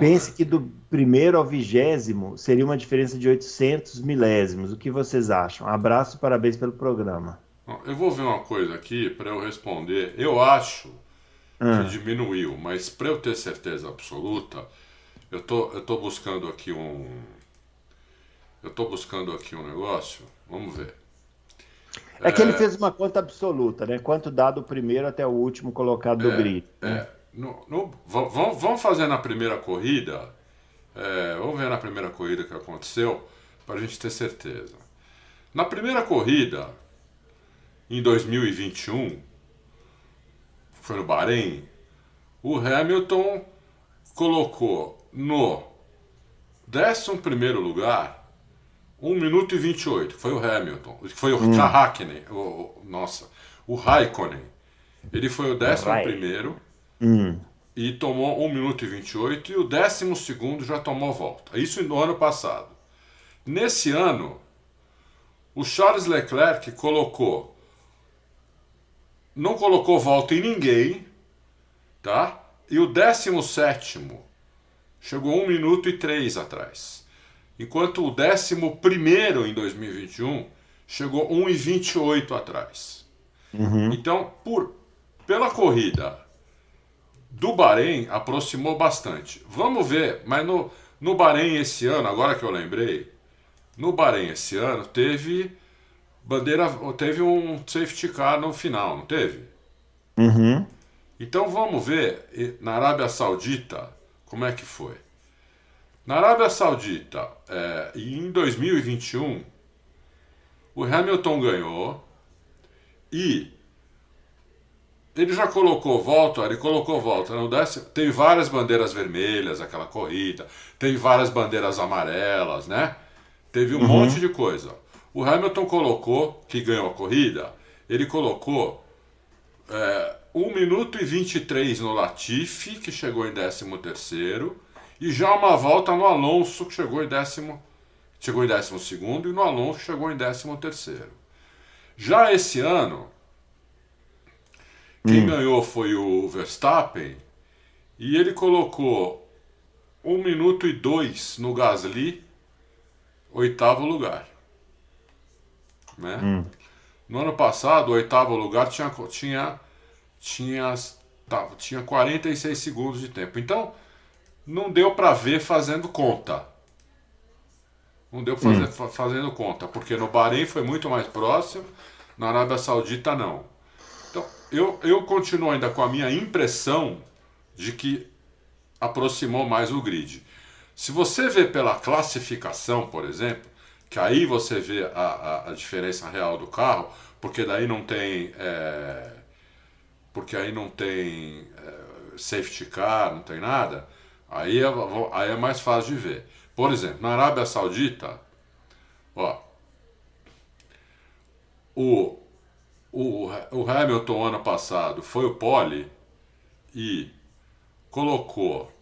Pense que do primeiro ao vigésimo seria uma diferença de 800 milésimos. O que vocês acham? Abraço e parabéns pelo programa. Eu vou ver uma coisa aqui para eu responder. Eu acho Ah. que diminuiu, mas para eu ter certeza absoluta, Eu tô, eu tô buscando aqui um. Eu tô buscando aqui um negócio. Vamos ver. É, é que ele fez uma conta absoluta, né? Quanto dá do primeiro até o último colocado do é, grid. Né? É. No, no, vamos, vamos fazer na primeira corrida. É, vamos ver na primeira corrida que aconteceu, para a gente ter certeza. Na primeira corrida, em 2021, foi no Bahrein, o Hamilton colocou no 11 lugar 1 minuto e 28, que foi o Hamilton, foi o hum. Hakkinen, o, nossa, o Raikkonen. Ele foi o 11 primeiro hum. e tomou 1 minuto e 28 e o 12 segundo já tomou volta. Isso no ano passado. Nesse ano, o Charles Leclerc colocou não colocou volta em ninguém, tá? E o 17 chegou 1 minuto e 3 atrás. Enquanto o 11 em 2021 chegou 1 e 28 atrás. Uhum. Então, por, pela corrida do Bahrein, aproximou bastante. Vamos ver, mas no, no Bahrein esse ano, agora que eu lembrei, no Bahrein esse ano teve bandeira, teve um safety car no final, não teve? Uhum. Então vamos ver na Arábia Saudita como é que foi. Na Arábia Saudita, é, em 2021, o Hamilton ganhou e ele já colocou volta, ele colocou volta. No décimo, teve várias bandeiras vermelhas, aquela corrida, teve várias bandeiras amarelas, né? Teve um uhum. monte de coisa. O Hamilton colocou, que ganhou a corrida, ele colocou é, 1 minuto e 23 no Latifi, que chegou em 13 terceiro, e já uma volta no Alonso, que chegou em décimo, chegou em décimo segundo, e no Alonso, chegou em décimo terceiro. Já esse ano, quem hum. ganhou foi o Verstappen, e ele colocou 1 minuto e 2 no Gasly, oitavo lugar. Né? Hum. No ano passado, o oitavo lugar tinha, tinha, tinha, tava, tinha 46 segundos de tempo. Então, não deu para ver fazendo conta. Não deu fazer hum. fazendo conta, porque no Bahrein foi muito mais próximo, na Arábia Saudita não. Então, eu, eu continuo ainda com a minha impressão de que aproximou mais o grid. Se você vê pela classificação, por exemplo, que aí você vê a, a, a diferença real do carro, porque daí não tem. É, porque aí não tem é, safety car, não tem nada, aí é, aí é mais fácil de ver. Por exemplo, na Arábia Saudita, ó, o, o, o Hamilton ano passado foi o pole e colocou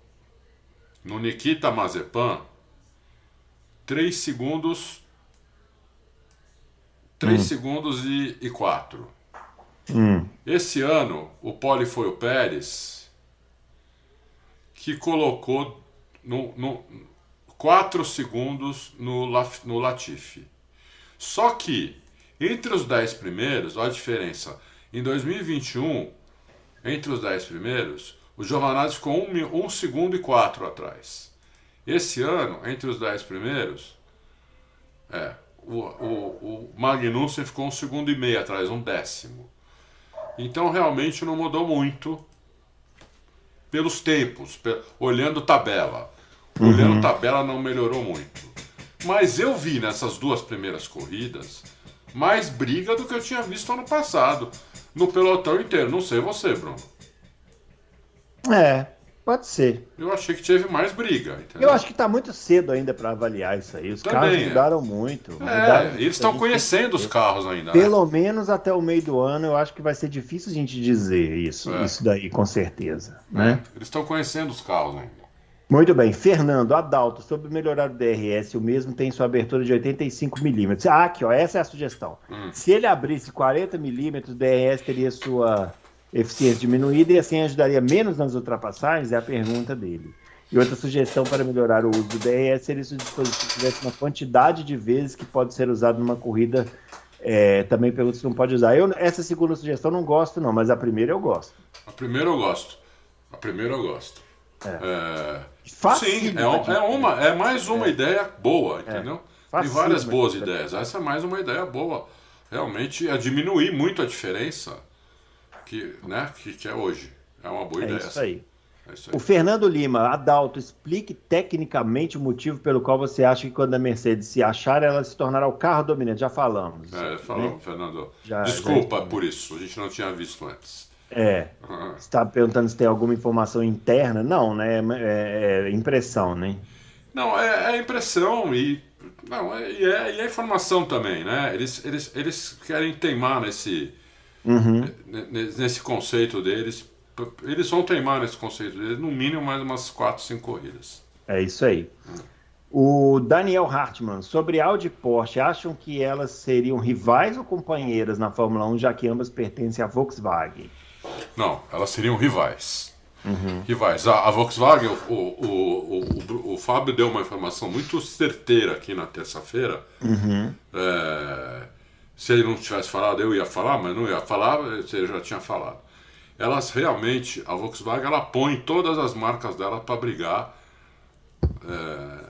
no Nikita Mazepan 3 segundos. 3 hum. segundos e, e 4. Hum. Esse ano, o pole foi o Pérez, que colocou no, no 4 segundos no, no Latifi. Só que, entre os 10 primeiros, olha a diferença. Em 2021, entre os 10 primeiros, o Giovanazzi ficou 1 um, um segundo e 4 atrás. Esse ano, entre os dez primeiros, é, o, o, o Magnussen ficou um segundo e meio atrás, um décimo. Então realmente não mudou muito pelos tempos, olhando tabela. Uhum. Olhando tabela não melhorou muito. Mas eu vi nessas duas primeiras corridas mais briga do que eu tinha visto ano passado. No pelotão inteiro. Não sei você, Bruno. É, Pode ser. Eu achei que teve mais briga. Entendeu? Eu acho que está muito cedo ainda para avaliar isso aí. Os Também, carros é. mudaram é. muito. É, mudaram, eles estão conhecendo os carros ainda. Né? Pelo né? menos até o meio do ano, eu acho que vai ser difícil a gente dizer isso, é. isso daí, com certeza. Né? É, eles estão conhecendo os carros ainda. Muito bem. Fernando, Adalto, sobre melhorar o DRS, o mesmo tem sua abertura de 85 milímetros. Ah, aqui, ó, essa é a sugestão. Hum. Se ele abrisse 40 milímetros, o DRS teria sua eficiência diminuída e assim ajudaria menos nas ultrapassagens? É a pergunta dele. E outra sugestão para melhorar o uso do DRS seria se o dispositivo tivesse uma quantidade de vezes que pode ser usado numa corrida. É, também pergunta se não pode usar. Eu, essa segunda sugestão não gosto, não, mas a primeira eu gosto. A primeira eu gosto. A primeira eu gosto. É. Sim, é, é, uma, é mais uma é. ideia boa, entendeu? Tem várias boas ideias. Essa é mais uma ideia boa. Realmente é diminuir muito a diferença que, né, que, que é hoje. É uma boa é ideia. Isso aí. É isso aí. O Fernando Lima, Adalto, explique tecnicamente o motivo pelo qual você acha que quando a Mercedes se achar, ela se tornará o carro dominante. Já falamos. É, falamos, né? Fernando. Já, Desculpa já... por isso, a gente não tinha visto antes. É. Uhum. Você está perguntando se tem alguma informação interna? Não, né? É, é impressão, né? Não, é, é impressão e não, é, e, é, e é informação também, né? Eles, eles, eles querem teimar nesse, uhum. nesse conceito deles. Eles vão teimar nesse conceito deles, no mínimo mais umas 4, 5 corridas. É isso aí. O Daniel Hartmann, sobre Audi e Porsche, acham que elas seriam rivais ou companheiras na Fórmula 1, já que ambas pertencem à Volkswagen? Não, elas seriam rivais. Uhum. Rivais. A, a Volkswagen, o, o, o, o, Fábio deu uma informação muito certeira aqui na terça-feira. Uhum. É, se ele não tivesse falado, eu ia falar, mas não ia falar, ele já tinha falado. Elas realmente, a Volkswagen, ela põe todas as marcas dela para brigar. É,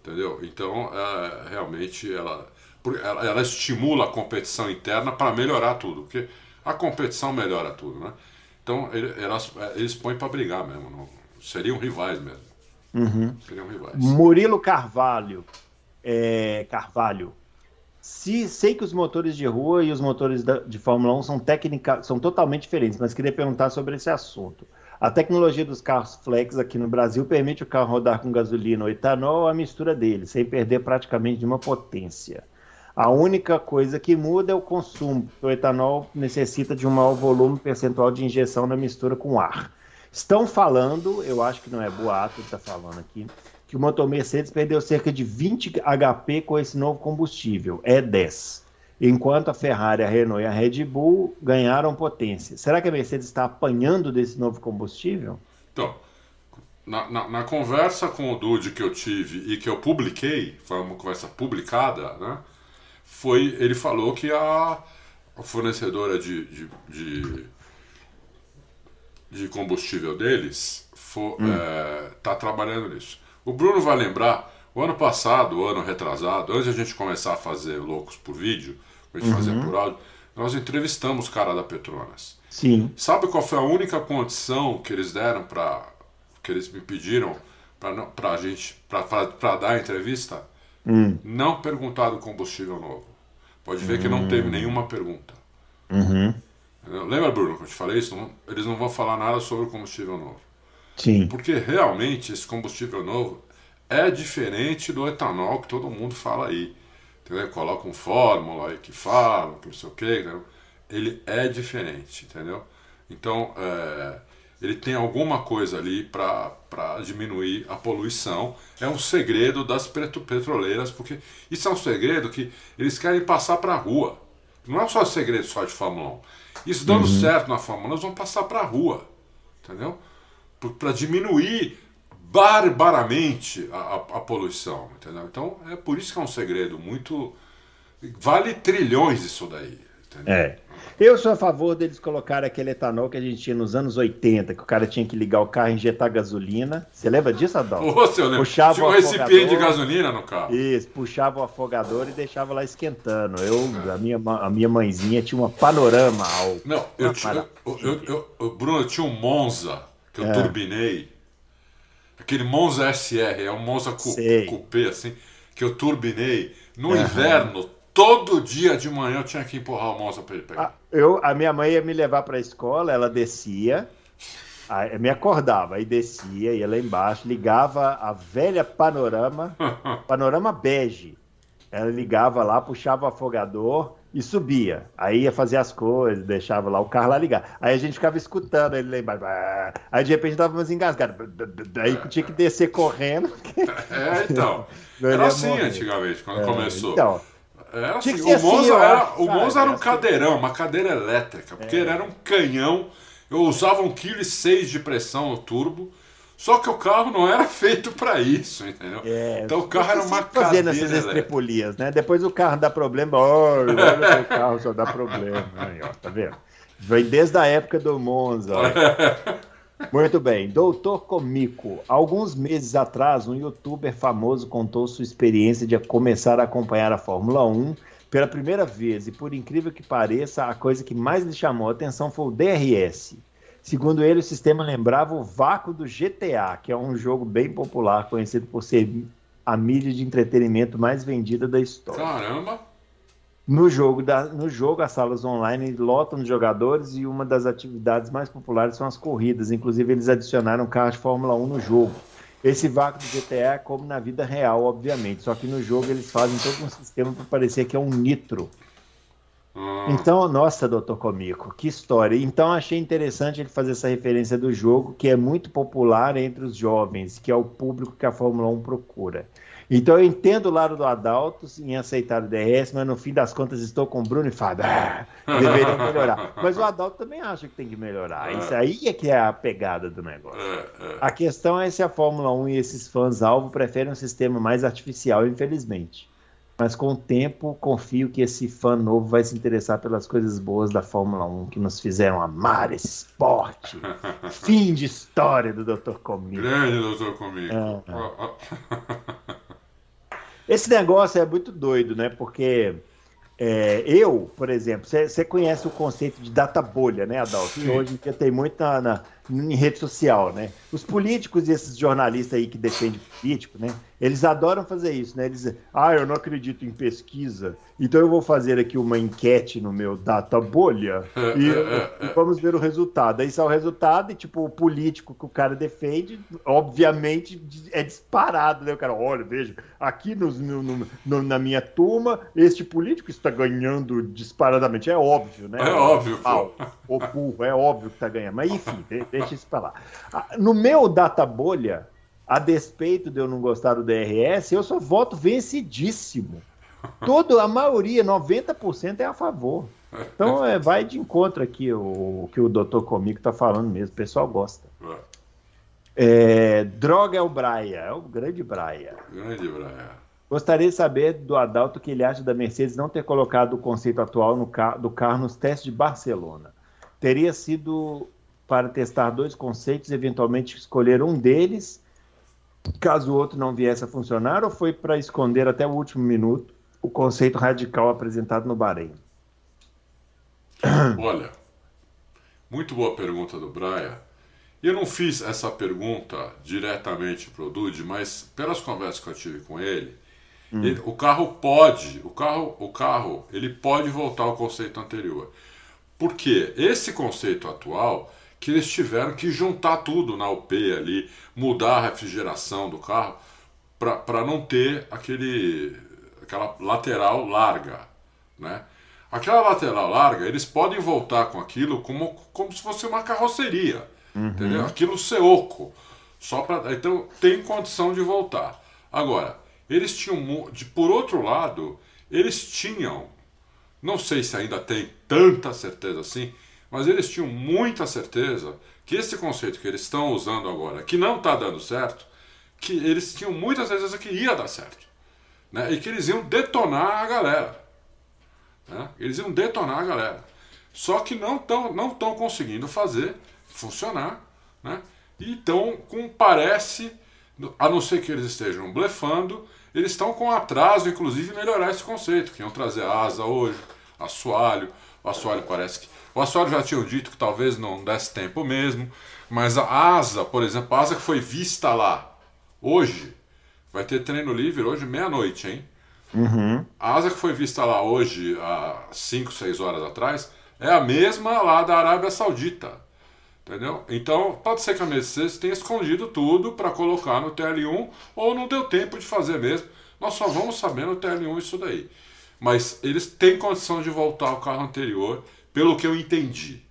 entendeu? Então, é, realmente, ela, ela, ela estimula a competição interna para melhorar tudo. Porque a competição melhora tudo, né? Então elas, é, eles põem para brigar mesmo. Não, seriam rivais mesmo. Uhum. Seriam rivais. Murilo Carvalho. É, Carvalho. Se, sei que os motores de rua e os motores da, de Fórmula 1 são, técnica, são totalmente diferentes, mas queria perguntar sobre esse assunto. A tecnologia dos carros flex aqui no Brasil permite o carro rodar com gasolina ou etanol a mistura deles, sem perder praticamente nenhuma potência. A única coisa que muda é o consumo. O etanol necessita de um maior volume percentual de injeção na mistura com ar. Estão falando, eu acho que não é boato, está falando aqui, que o motor Mercedes perdeu cerca de 20 HP com esse novo combustível, E10. Enquanto a Ferrari, a Renault e a Red Bull ganharam potência. Será que a Mercedes está apanhando desse novo combustível? Então, na, na, na, conversa com o Dude que eu tive e que eu publiquei, foi uma conversa publicada, né? foi ele falou que a, a fornecedora de, de, de, de, combustível deles está hum. é, tá trabalhando nisso. O Bruno vai lembrar, o ano passado, o ano retrasado, antes de a gente começar a fazer loucos por vídeo, a gente uhum. fazer por áudio, nós entrevistamos o cara da Petronas. Sim. Sabe qual foi a única condição que eles deram para que eles me pediram para a gente para dar a entrevista? Hum. Não perguntar do combustível novo. Pode ver hum. que não teve hum. nenhuma pergunta. Uhum. Lembra, Bruno, que eu te falei isso? Não, eles não vão falar nada sobre o combustível novo. Sim. Porque realmente esse combustível novo é diferente do etanol que todo mundo fala aí. Entendeu? Coloca um fórmula aí que fala, que não sei o quê. Entendeu? Ele é diferente, entendeu? Então, é, ele tem alguma coisa ali para diminuir a poluição. É um segredo das petroleiras, porque isso é um segredo que eles querem passar para a rua. Não é só segredo só de Fórmula 1. Isso dando uhum. certo na Fórmula 1, nós vamos passar para a rua. Entendeu? Para diminuir barbaramente a, a, a, poluição. Entendeu? Então é por isso que é um segredo muito. Vale trilhões isso daí. Entendeu? É. Eu sou a favor deles colocarem aquele etanol que a gente tinha nos anos 80, que o cara tinha que ligar o carro e injetar gasolina. Você lembra disso, Adão? Você lembro. Puxava tinha um recipiente de gasolina no carro. Isso, puxava o afogador e deixava lá esquentando. Eu, a minha, a minha mãezinha tinha uma panorama ao. Não, eu tinha. Eu, eu, eu, Bruno, eu tinha um Monza que eu é. turbinei. Aquele Monza SR, é um Monza Coupé, assim, que eu turbinei. No uhum. inverno, Todo dia de manhã eu tinha que empurrar o Monza para ele pegar. A, eu, a minha mãe ia me levar para a escola, ela descia, aí, me acordava, aí descia, ia lá embaixo, ligava a velha panorama, (laughs) panorama bege. Ela ligava lá, puxava o afogador e subia. Aí ia fazer as coisas, deixava lá o carro lá ligar. Aí a gente ficava escutando ele lá embaixo. Aí de repente tava mais engasgado. Aí tinha que descer correndo. (laughs) É, então. Era assim morrer. antigamente, quando é, começou. Então, era assim, o Monza, assim, era, o Monza era um assim. cadeirão, uma cadeira elétrica, porque é. ele era um canhão. Eu usava 1,6 kg de pressão no turbo. Só que o carro não era feito para isso, entendeu? É, então o carro era uma fazendo essas estrepulias, né? Depois o carro dá problema, olha, olha o carro só dá problema. Aí, ó, tá vendo? Vem desde a época do Monza. (laughs) Muito bem. Doutor Comico, alguns meses atrás, um youtuber famoso contou sua experiência de começar a acompanhar a Fórmula 1 pela primeira vez. E por incrível que pareça, a coisa que mais lhe chamou a atenção foi o DRS. Segundo ele, o sistema lembrava o vácuo do GTA, que é um jogo bem popular, conhecido por ser a mídia de entretenimento mais vendida da história. Caramba! No jogo, da, no jogo, as salas online lotam de jogadores e uma das atividades mais populares são as corridas. Inclusive, eles adicionaram carros de Fórmula 1 no jogo. Esse vácuo do GTA é como na vida real, obviamente. Só que no jogo eles fazem todo um sistema para parecer que é um nitro. Ah. Então, nossa, doutor Comico, que história. Então, achei interessante ele fazer essa referência do jogo, que é muito popular entre os jovens, que é o público que a Fórmula 1 procura. Então eu entendo o lado do Adalto em aceitar o DRS, mas no fim das contas estou com o Bruno e Fábio. Ah, (laughs) deveriam melhorar. Mas o Adalto também acha que tem que melhorar. É. Isso aí é que é a pegada do negócio. É, é. A questão é se a Fórmula 1 e esses fãs-alvo preferem um sistema mais artificial, infelizmente. Mas com o tempo, confio que esse fã novo vai se interessar pelas coisas boas da Fórmula 1 que nos fizeram amar esse esporte. (laughs) Fim de história do Dr. Comigo. Grande Dr. Comigo. É. (laughs) Esse negócio é muito doido, né? Porque é, eu, por exemplo, você conhece o conceito de data bolha, né, Adalto? Hoje em dia tem muito na, na, em rede social, né? Os políticos e esses jornalistas aí que defendem político, né? Eles adoram fazer isso, né? Eles dizem, ah, eu não acredito em pesquisa, então eu vou fazer aqui uma enquete no meu data bolha e, e vamos ver o resultado. Aí sai o resultado e, tipo, o político que o cara defende, obviamente, é disparado, né? O cara, olha, veja, aqui no, no, no na minha turma, este político está ganhando disparadamente. É óbvio, né? É óbvio. Ah, o burro, é óbvio que está ganhando. Mas, enfim, deixa isso para lá. Ah, no meu data bolha, a despeito de eu não gostar do DRS, eu só voto vencidíssimo. (laughs) Todo, a maioria, 90% é a favor. Então é, vai de encontro aqui o, o que o doutor Comigo está falando mesmo, o pessoal gosta. É, droga é o Braia, é o grande Braia. Grande Braia. Gostaria de saber do Adalto o que ele acha da Mercedes não ter colocado o conceito atual no do carro nos testes de Barcelona. Teria sido para testar dois conceitos, eventualmente escolher um deles, caso o outro não viesse a funcionar, ou foi para esconder até o último minuto o conceito radical apresentado no Bahrein? (coughs) Olha, muito boa pergunta do Braia. Eu não fiz essa pergunta diretamente para o Dude, mas pelas conversas que eu tive com ele, hum. ele, o carro pode, o carro, o carro, ele pode voltar ao conceito anterior. Porque esse conceito atual que eles tiveram que juntar tudo na UP ali, mudar a refrigeração do carro para não ter aquele aquela lateral larga, né? Aquela lateral larga, eles podem voltar com aquilo como, como se fosse uma carroceria, uhum. entendeu? Aquilo ser oco, só para então tem condição de voltar. Agora, eles tinham de por outro lado, eles tinham, não sei se ainda tem tanta certeza assim, mas eles tinham muita certeza que esse conceito que eles estão usando agora, que não está dando certo, que eles tinham muita certeza que ia dar certo. Né? E que eles iam detonar a galera. Né? Eles iam detonar a galera. Só que não estão não tão conseguindo fazer funcionar. Né? E com, parece, a não ser que eles estejam blefando, eles estão com atraso, inclusive, melhorar esse conceito, que iam trazer asa hoje, assoalho. O assoalho parece que o Assoalho já tinha dito que talvez não desse tempo mesmo, mas a asa, por exemplo, a asa que foi vista lá hoje, vai ter treino livre hoje meia-noite, hein? Uhum. A asa que foi vista lá hoje, há 5, 6 horas atrás, é a mesma lá da Arábia Saudita. Entendeu? Então, pode ser que a Mercedes tenha escondido tudo para colocar no TL1 ou não deu tempo de fazer mesmo. Nós só vamos saber no TL1 isso daí. Mas eles têm condição de voltar ao carro anterior pelo que eu entendi.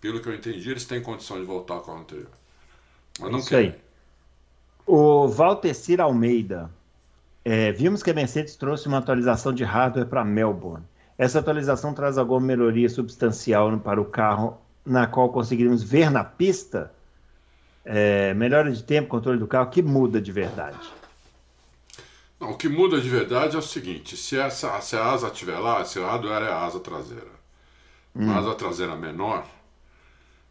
Pelo que eu entendi, eles têm condição de voltar ao carro anterior. Mas não querem. O Valtecir Almeida. É, vimos que a Mercedes trouxe uma atualização de hardware para Melbourne. Essa atualização traz alguma melhoria substancial para o carro, na qual conseguiremos ver na pista? É, melhora de tempo, controle do carro, que muda de verdade? Não, o que muda de verdade é o seguinte: se, essa, se a asa estiver lá, esse hardware é a asa traseira hum. mas a traseira menor,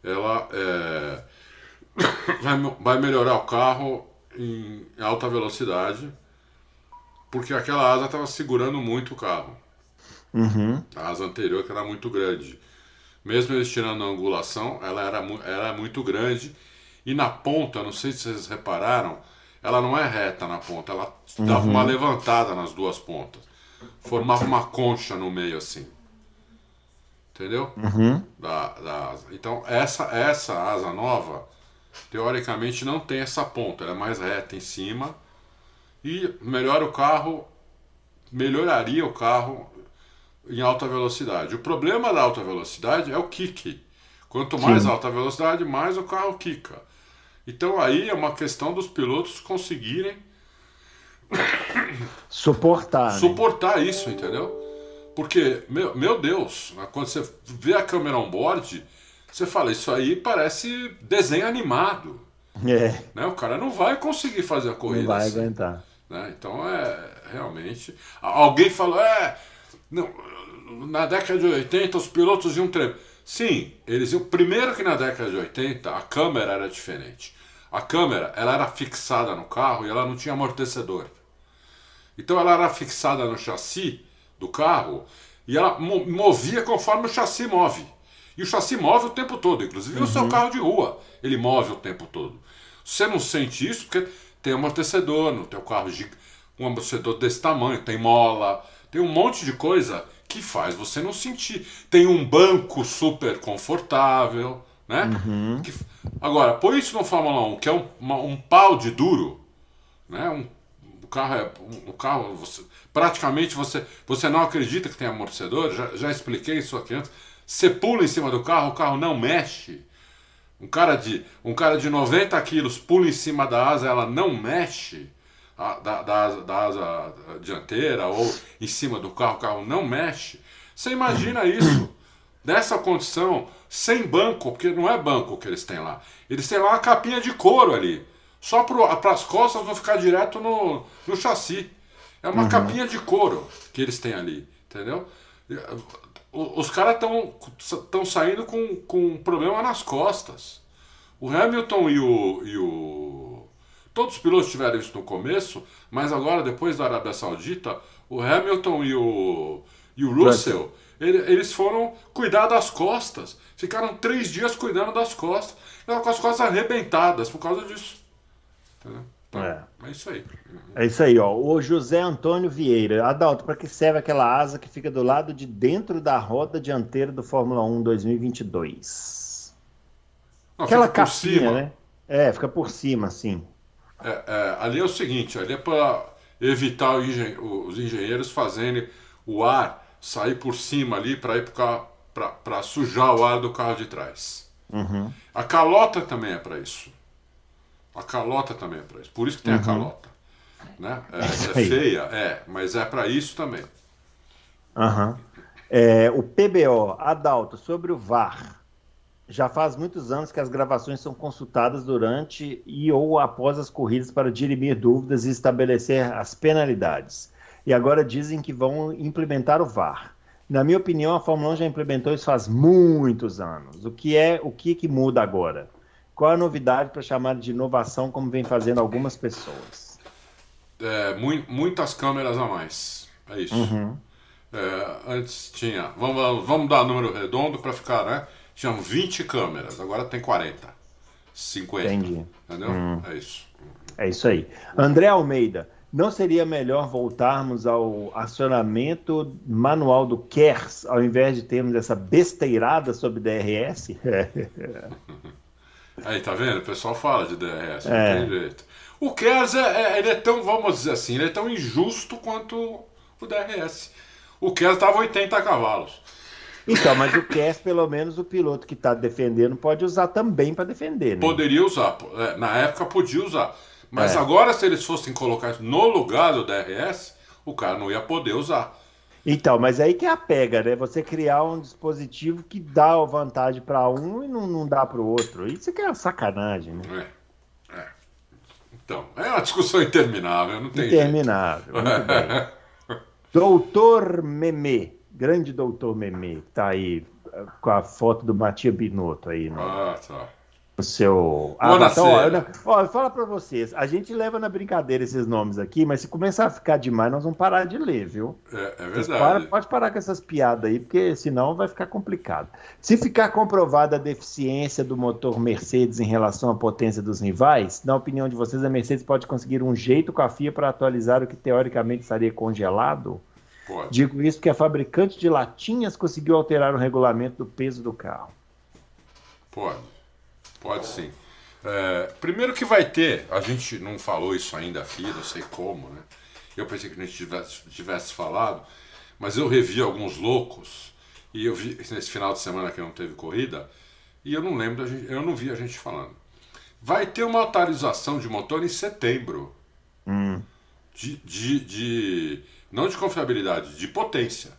ela é, (coughs) vai, vai melhorar o carro em alta velocidade, porque aquela asa estava segurando muito o carro. Uhum. A asa anterior que era muito grande. Mesmo eles tirando a angulação, ela era, era muito grande. E na ponta, não sei se vocês repararam, ela não é reta na ponta, ela uhum. dava uma levantada nas duas pontas. Formava uma concha no meio assim. Entendeu? Uhum. Da, da asa. Então, essa, essa asa nova, teoricamente, não tem essa ponta, ela é mais reta em cima. E melhora o carro, melhoraria o carro em alta velocidade. O problema da alta velocidade é o kick. Quanto mais Sim. alta velocidade, mais o carro quica. Então aí é uma questão dos pilotos conseguirem suportar. Né? Suportar isso, entendeu? Porque, meu, meu Deus, né, quando você vê a câmera on-board, você fala, isso aí parece desenho animado. É. Né? O cara não vai conseguir fazer a corrida. Não vai assim, aguentar. Né? Então é realmente. Alguém falou, é. Não, na década de 80 os pilotos iam tremer. Sim, eles iam. Primeiro que na década de 80 a câmera era diferente. A câmera ela era fixada no carro e ela não tinha amortecedor. Então ela era fixada no chassi do carro e ela movia conforme o chassi move. E o chassi move o tempo todo, inclusive uhum. o seu carro de rua, ele move o tempo todo. Você não sente isso porque tem amortecedor no teu carro, um amortecedor desse tamanho, tem mola, tem um monte de coisa que faz você não sentir. Tem um banco super confortável, né? Uhum. Que... Agora, põe isso no Fórmula 1, que é um, uma, um pau de duro, né? Um, o carro é. Um, o carro, você, praticamente você, você não acredita que tem amortecedor, já, já expliquei isso aqui antes. Você pula em cima do carro, o carro não mexe. Um cara de, um cara de 90 quilos pula em cima da asa, ela não mexe da, da, da, asa dianteira ou em cima do carro, o carro não mexe. Você imagina isso, nessa condição, sem banco, porque não é banco que eles têm lá. Eles têm lá uma capinha de couro ali, só para as costas não ficar direto no, no chassi. É uma uhum. capinha de couro que eles têm ali, entendeu? Os caras estão saindo com, com um problema nas costas. O Hamilton e o, e o Todos os pilotos tiveram isso no começo, mas agora, depois da Arábia Saudita, o Hamilton e o, e o Russell, ele, eles foram cuidar das costas. Ficaram três dias cuidando das costas. Estavam com as costas arrebentadas por causa disso. Entendeu? Então, é. é isso aí. É isso aí, ó. O José Antônio Vieira. Adalto, para que serve aquela asa que fica do lado de dentro da roda dianteira do Fórmula 1 2022? Não, aquela capinha, né? É, fica por cima, assim. É, é, ali é o seguinte, ali é para evitar engen os engenheiros fazerem o ar sair por cima ali para ir para sujar o ar do carro de trás. Uhum. A calota também é para isso. A calota também é para isso. Por isso que tem uhum. a calota. Né? É, é feia, é, mas é para isso também. Uhum. É, o PBO, Adalto, sobre o VAR já faz muitos anos que as gravações são consultadas durante e ou após as corridas para dirimir dúvidas e estabelecer as penalidades. E agora dizem que vão implementar o VAR. Na minha opinião, a Fórmula 1 já implementou isso faz muitos anos. O que é, o que, que muda agora? Qual a novidade para chamar de inovação, como vem fazendo algumas pessoas? É, mu muitas câmeras a mais. É isso. Uhum. É, antes tinha. Vamos, vamos dar número redondo para ficar, né? tinham 20 câmeras, agora tem 40. 50. Entendi. Entendeu? Hum. É isso. É isso aí. André Almeida, não seria melhor voltarmos ao acionamento manual do KERS, ao invés de termos essa besteirada sobre DRS? (laughs) aí, tá vendo? O pessoal fala de DRS, é. não tem jeito. O KERS é, é, ele é tão, vamos dizer assim, ele é tão injusto quanto o DRS. O KERS estava 80 cavalos. Então, mas o Cass, pelo menos o piloto que está defendendo, pode usar também para defender. Né? Poderia usar. É, na época podia usar. Mas é. agora, se eles fossem colocar no lugar do DRS, o cara não ia poder usar. Então, mas aí que é a pega, né? Você criar um dispositivo que dá vantagem para um e não, não dá para o outro. Isso que é uma sacanagem, né? É. é. Então, é uma discussão interminável, não tem Interminável, jeito. muito bem. (laughs) Doutor Meme grande doutor Memê, que tá aí eh, com a foto do Matia Binotto aí. No... Ah, tá. O seu. Ah, então, ó, ó, fala para vocês. A gente leva na brincadeira esses nomes aqui, mas se começar a ficar demais, nós vamos parar de ler, viu? É, é verdade. Para, pode parar com essas piadas aí, porque senão vai ficar complicado. Se ficar comprovada a deficiência do motor Mercedes em relação à potência dos rivais, na opinião de vocês, a Mercedes pode conseguir um jeito com a FIA para atualizar o que teoricamente estaria congelado? Pode. Digo isso porque a fabricante de latinhas conseguiu alterar o regulamento do peso do carro. Pode. Pode sim. É, primeiro que vai ter, a gente não falou isso ainda aqui, não sei como, né? Eu pensei que a gente tivesse, tivesse falado, mas eu revi alguns loucos e eu vi nesse final de semana que não teve corrida e eu não lembro, gente, eu não vi a gente falando. Vai ter uma atualização de motor em setembro. Hum. De, de, de, não de confiabilidade, de potência.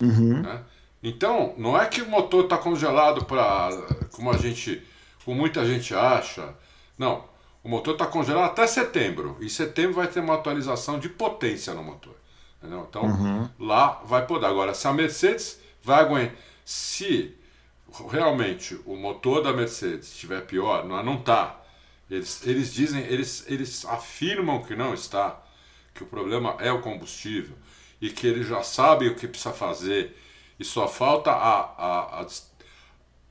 Uhum. Né? Então, não é que o motor está congelado para, como a gente como muita gente acha. Não, o motor está congelado até setembro. E setembro vai ter uma atualização de potência no motor. Entendeu? Então uhum. lá vai poder. Agora, se a Mercedes vai aguentar. Se realmente o motor da Mercedes estiver pior, não, não tá. Eles, eles dizem, eles, eles afirmam que não está, que o problema é o combustível e que eles já sabem o que precisa fazer e só falta a, a, a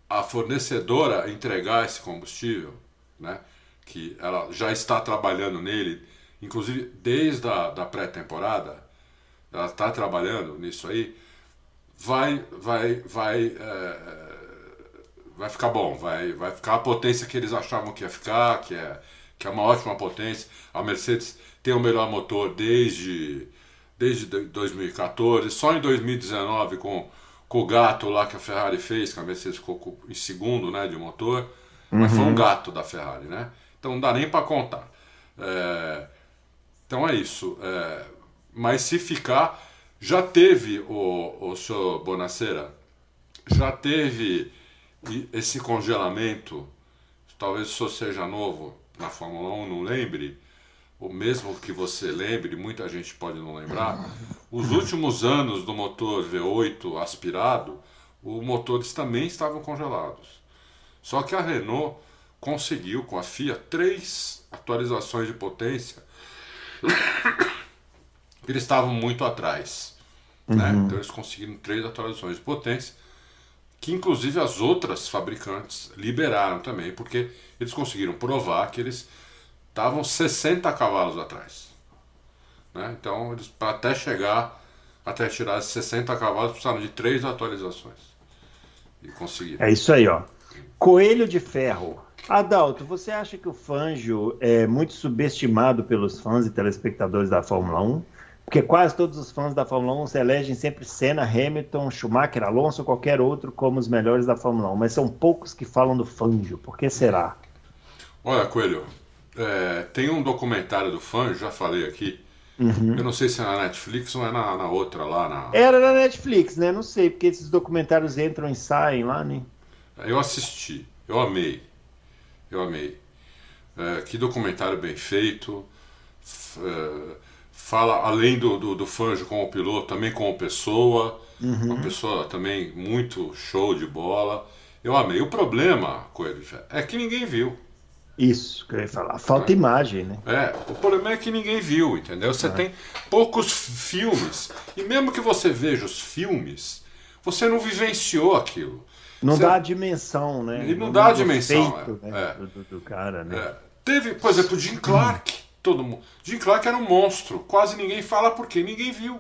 a fornecedora entregar esse combustível, né, que ela já está trabalhando nele, inclusive desde a da pré-temporada, ela está trabalhando nisso aí, vai, vai, vai, é, vai ficar bom, vai, vai ficar a potência que eles achavam que ia ficar, que é, que é uma ótima potência. A Mercedes tem o melhor motor desde, desde 2014, só em 2019 com com o gato lá que a Ferrari fez, que a Mercedes ficou em segundo né, de motor, uhum. mas foi um uhum. gato da Ferrari, né? Então não dá nem para contar. É, então é isso. É, mas se ficar, já teve o, o senhor Bonacera, já teve esse congelamento, talvez o senhor seja novo na Fórmula 1, não lembre, ou mesmo que você lembre, muita gente pode não lembrar, os últimos anos do motor V8 aspirado, os motores também estavam congelados. Só que a Renault conseguiu com a FIA três atualizações de potência. (coughs) Eles estavam muito atrás. Né? Uhum. Então eles conseguiram três atualizações de potência, que inclusive as outras fabricantes liberaram também, porque eles conseguiram provar que eles estavam 60 cavalos atrás. Né? Então, eles, até chegar, até tirar 60 cavalos, precisaram de três atualizações. E conseguiram. É isso aí, ó. Coelho de ferro. Adalto, você acha que o Fangio é muito subestimado pelos fãs e telespectadores da Fórmula 1? Porque quase todos os fãs da Fórmula 1 se elegem sempre Senna, Hamilton, Schumacher, Alonso ou qualquer outro como os melhores da Fórmula 1, mas são poucos que falam do Fangio. Por que será? Olha, Coelho, é, tem um documentário do fã, já falei aqui. Uhum. Eu não sei se é na Netflix ou é na, na, outra lá. Na... Era na Netflix, né? Não sei, porque esses documentários entram e saem lá, né? Eu assisti, eu amei. Eu amei. É, que documentário bem feito. É, fala além do, do, do Fanjo como piloto, também como pessoa. Uhum. Uma pessoa também muito show de bola. Eu amei. O problema, Coelho, é que ninguém viu. Isso que eu ia falar. Falta é. imagem, né? É, o problema é que ninguém viu, entendeu? Você é. tem poucos filmes. E mesmo que você veja os filmes, você não vivenciou aquilo. Não você... dá a dimensão, né? E não, não dá a dimensão. Feito, é. Né? É. Do, do, cara, né? É. Teve, por exemplo, Jim Clark. Todo mundo. Jim Clark era um monstro. Quase ninguém fala porque ninguém viu.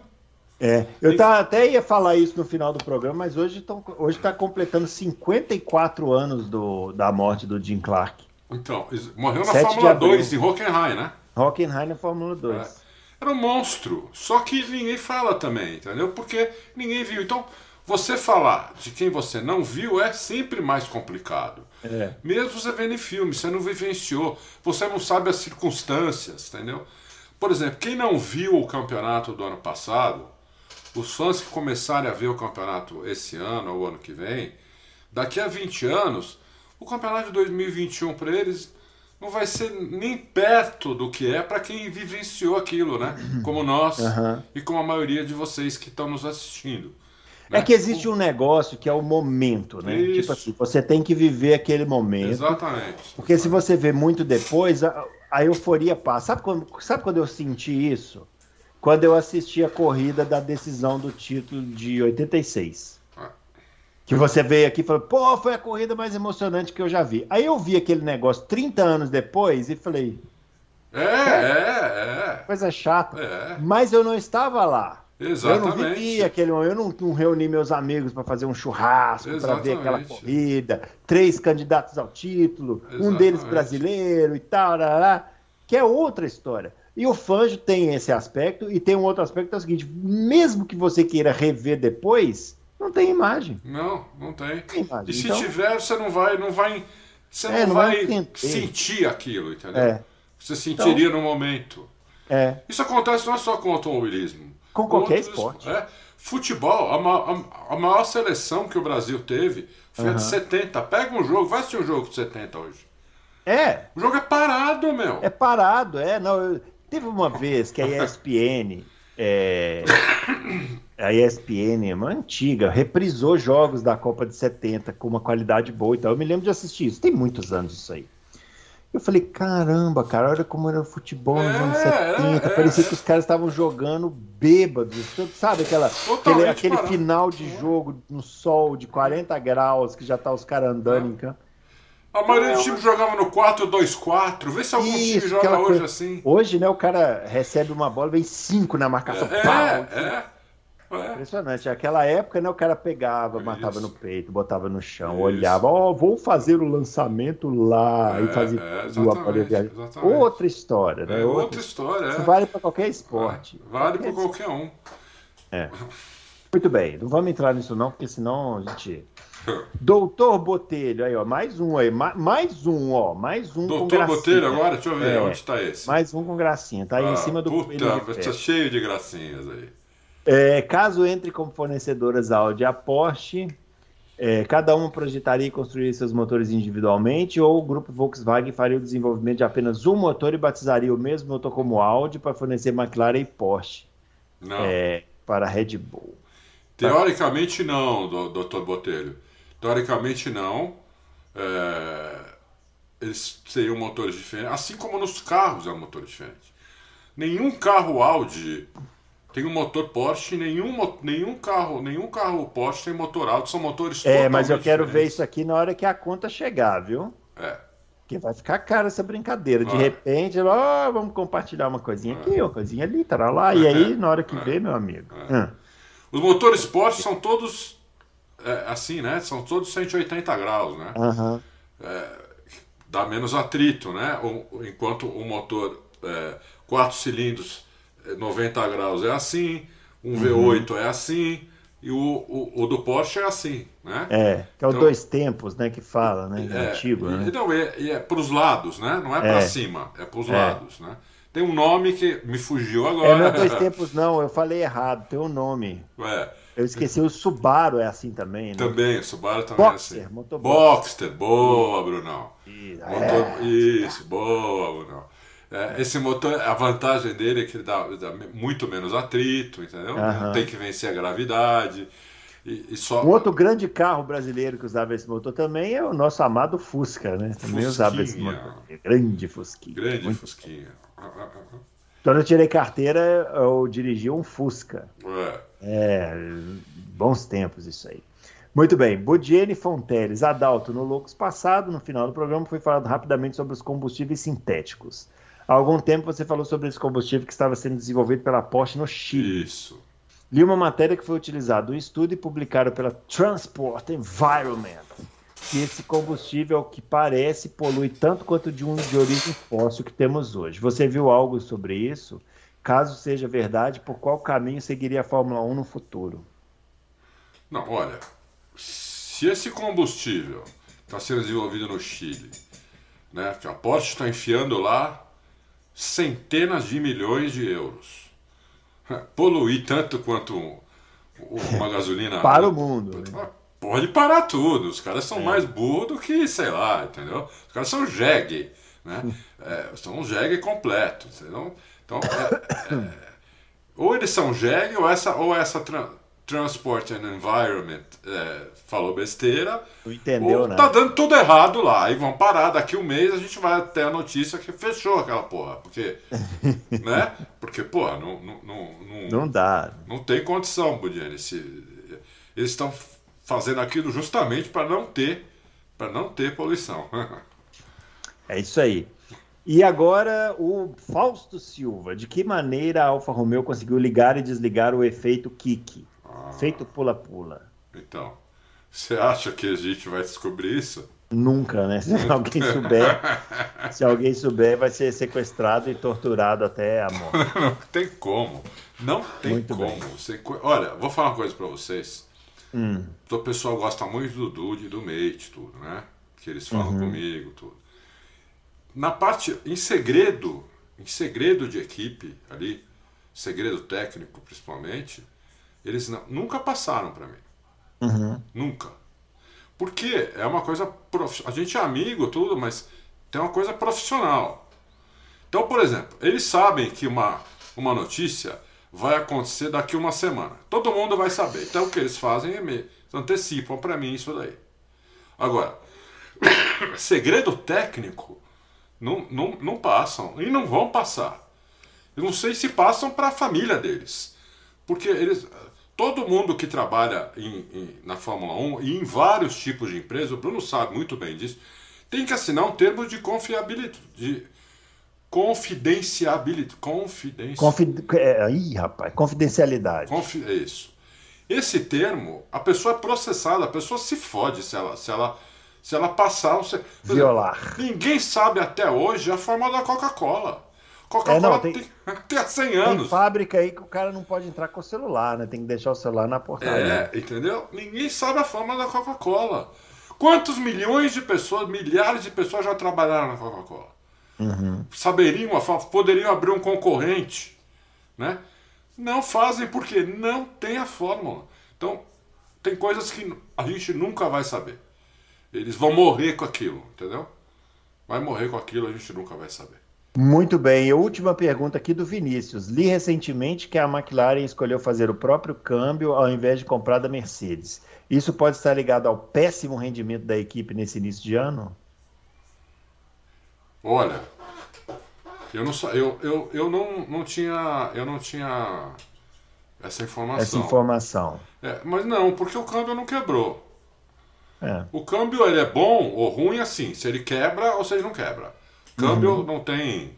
É, eu tá, até ia falar isso no final do programa, mas hoje está hoje tá completando 54 anos do, da morte do Jim Clark. Então, morreu na Fórmula 2 em Hockenheim, né? Hockenheim na Fórmula 2. É. Era um monstro. Só que ninguém fala também, entendeu? Porque ninguém viu. Então, você falar de quem você não viu é sempre mais complicado. É. Mesmo você vendo em filme, você não vivenciou, você não sabe as circunstâncias, entendeu? Por exemplo, quem não viu o campeonato do ano passado, os fãs que começarem a ver o campeonato esse ano ou ano que vem, daqui a 20 anos, o campeonato de 2021 para eles não vai ser nem perto do que é para quem vivenciou aquilo, né? Como nós uhum. e como a maioria de vocês que estão nos assistindo. É que existe um negócio que é o momento, né? Isso. Tipo assim, você tem que viver aquele momento. Exatamente. Porque se você vê muito depois, a, a euforia passa. Sabe quando, sabe quando eu senti isso? Quando eu assisti a corrida da decisão do título de 86. Que você veio aqui e falou, pô, foi a corrida mais emocionante que eu já vi. Aí eu vi aquele negócio 30 anos depois e falei, É, é, coisa chata. é. Mas eu não estava lá. Eu não Exatamente. vivi aquele momento, eu não, não reuni meus amigos para fazer um churrasco, para ver aquela Exatamente. corrida, três candidatos ao título, um deles Exatamente. brasileiro e tal, lá, que é outra história. E o Fanjo tem esse aspecto, e tem um outro aspecto que é o seguinte: mesmo que você queira rever depois, não tem imagem. Não, não tem. tem imagem. E se Então, tiver, você não vai, não vai, você É, não, vai, sentir aquilo, entendeu? É. Você sentiria no momento. é, Isso acontece não é só com o automobilismo. Com qualquer Outros- esporte. É. Futebol, a, a- a maior seleção que o Brasil teve foi a de 70. Pega um jogo, vai assistir um jogo de 70 hoje. é, O jogo é parado, meu. É parado, é. Não, eu- teve uma vez que a ESPN, é, (coughs) a ESPN, uma antiga, reprisou jogos da Copa de 70 com uma qualidade boa e tal. Eu me lembro de assistir isso, tem muitos anos isso aí. Eu falei, caramba, cara, olha como era o futebol nos É, anos 70. é, Parecia é. que os caras estavam jogando bêbados. Sabe aquela, aquele, aquele final de jogo no sol de 40 graus, que já tá os caras andando em campo. A maioria dos times jogava no 4-2-4. Vê se algum time Isso, joga aquela hoje coisa- assim. Hoje, né, o cara recebe uma bola, vem cinco na marcação. É, pau. é. É. Impressionante. Naquela época, né, o cara pegava, matava no peito, botava no chão, Isso. olhava, ó, vou fazer o lançamento lá É, e fazia é, tudo, exatamente. Outra história, né? É outra história, Isso é. vale para qualquer esporte. Vale para Qualquer- um. Muito bem, não vamos entrar nisso não, porque senão a gente... (laughs) Doutor Botelho, aí ó, mais um aí, ma- mais um, ó, mais um com Doutor gracinha. Botelho agora, deixa eu ver, É. onde está esse? Mais um com gracinha, tá aí em Ah, cima do Puta, ferro. tá cheio de gracinhas aí. É, caso entre como fornecedoras a Audi e a Porsche, é, cada uma projetaria e construiria seus motores individualmente, ou o grupo Volkswagen faria o desenvolvimento de apenas um motor e batizaria o mesmo motor como Audi para fornecer McLaren e Porsche Não. é, para a Red Bull. Teoricamente não, do- doutor Botelho. Teoricamente não. É, Eles seriam motores diferentes. Assim como nos carros é um motor diferente. Nenhum carro Audi tem um motor Porsche, nenhum, nenhum carro, nenhum carro Porsche tem motor Audi, são motores É, mas eu quero ver diferentes. isso aqui na hora que a conta chegar, viu? É. Porque vai ficar cara essa brincadeira. De Vai. repente, ó, vamos compartilhar uma coisinha aqui, uma coisinha ali, tará lá. E aí, na hora que vê, meu amigo. hum, Os motores Porsche são todos é, assim, né? São todos 180 graus, né? aham. dá menos atrito, né? O- enquanto o motor é, 4 cilindros é, 90 graus é assim, um Uhum. V8 é assim e o, o, o do Porsche é assim, né? É, que é o Então- dois tempos, né, que fala, né? É, antigo, né? Não, é, e é para os lados, né? Não é para É. cima, é para os É. lados, né? Tem um nome que me fugiu É, agora. não é dois (laughs) tempos, não, eu falei errado, tem um nome. É, Eu esqueci, o Subaru é assim também, né? também, o Subaru também é assim. Boxster, boa, Brunão. Motor- Isso, boa, Brunão. É, esse motor, a vantagem dele é que ele dá, dá muito menos atrito, entendeu? Não tem que vencer a gravidade. E, e só. Um outro grande carro brasileiro que usava esse motor também é o nosso amado Fusca, né? Também usava esse Fusquinha. motor. Grande Fusquinha. Grande Muito- Fusquinha. Quando eu tirei carteira, eu dirigi um Fusca. É. É, bons tempos isso aí. Muito bem, Bodiene Fonteles, Adalto, no Loucos passado, no final do programa, foi falado rapidamente sobre os combustíveis sintéticos. Há algum tempo você falou sobre esse combustível que estava sendo desenvolvido pela Porsche no Chile. Isso. Li uma matéria que foi utilizada um estudo e publicado pela Transport Environment. Que esse combustível, ao que parece, polui tanto quanto de um de origem fóssil que temos hoje. Você viu algo sobre isso? Caso seja verdade, por qual caminho seguiria a Fórmula 1 no futuro? Não, olha. Se esse combustível está sendo desenvolvido no Chile, né, que a Porsche está enfiando lá centenas de milhões de euros. Poluir tanto quanto um- (laughs) uma gasolina. Para o mundo. né? Ah, Pode parar tudo. Os caras É. são mais burros do que, sei lá, entendeu? Os caras são jegue, né? É, são um jegue completo. Entendeu? Então, é- é- ou eles são jegue ou essa, ou essa Transport and Environment é, falou besteira. Não entendeu, ou né? tá dando tudo errado lá. E vão parar, daqui um mês a gente vai ter a notícia que fechou aquela porra. Porque, (laughs) né? Porque, porra, não, não, não, não, Não dá. não tem condição, Budiane. Se, eles estão fazendo aquilo justamente para não ter para não ter poluição. (laughs) É isso aí. E agora o Fausto Silva. De que maneira a Alfa Romeo conseguiu ligar e desligar o efeito kick? Efeito pula-pula. Então, você acha que a gente vai descobrir isso? Nunca, né? Se alguém souber, se alguém souber, vai ser sequestrado e torturado até a morte. (laughs) Não tem como. Não tem Muito como. bem. Olha, vou falar uma coisa para vocês. Hum, O pessoal gosta muito do Dude e do Mate, tudo, né? Que eles falam Uhum. comigo, tudo. Na parte, em segredo, em segredo de equipe ali, segredo técnico principalmente, eles não- nunca passaram para mim. uhum. Nunca. Porque é uma coisa. prof- A gente é amigo, tudo, mas tem uma coisa profissional. Então, por exemplo, eles sabem que uma, uma notícia vai acontecer daqui uma semana. Todo mundo vai saber. Então, o que eles fazem é me antecipam para mim isso daí. Agora, (coughs) segredo técnico não, não, não passam e não vão passar. Eu não sei se passam para a família deles. Porque eles, todo mundo que trabalha em- em- na Fórmula 1 e em vários tipos de empresa, o Bruno sabe muito bem disso, tem que assinar um termo de confiabilidade. De confidenciabilidade. Confidência. Confid... é, ih, rapaz, confidencialidade. Confi- é isso. Esse termo, a pessoa é processada, a pessoa se fode se ela, se ela, se ela passar. um se- exemplo, Violar. Ninguém sabe até hoje a fórmula da Coca-Cola. É, Coca-Cola não, tem, tem- tem há 100 Tem anos. fábrica aí que o cara não pode entrar com o celular, né? Tem que deixar o celular na portaria. É, entendeu? Ninguém sabe a fórmula da Coca-Cola. Quantos milhões de pessoas, milhares de pessoas já trabalharam na Coca-Cola? Saberiam a fórmula, poderiam abrir um concorrente, né? Não fazem porque não tem a fórmula. Então, tem coisas que a gente nunca vai saber. Eles vão morrer com aquilo, entendeu? Vai morrer com aquilo, a gente nunca vai saber. Muito bem. E a última pergunta aqui do Vinícius. Li recentemente que a McLaren escolheu fazer o próprio câmbio ao invés de comprar da Mercedes. Isso pode estar ligado ao péssimo rendimento da equipe nesse início de ano? Olha, eu não eu, eu, eu não, não tinha eu não tinha essa informação. Essa informação. É, mas não, porque o câmbio não quebrou. É. O câmbio ele é bom ou ruim assim, se ele quebra ou se ele não quebra. Câmbio não tem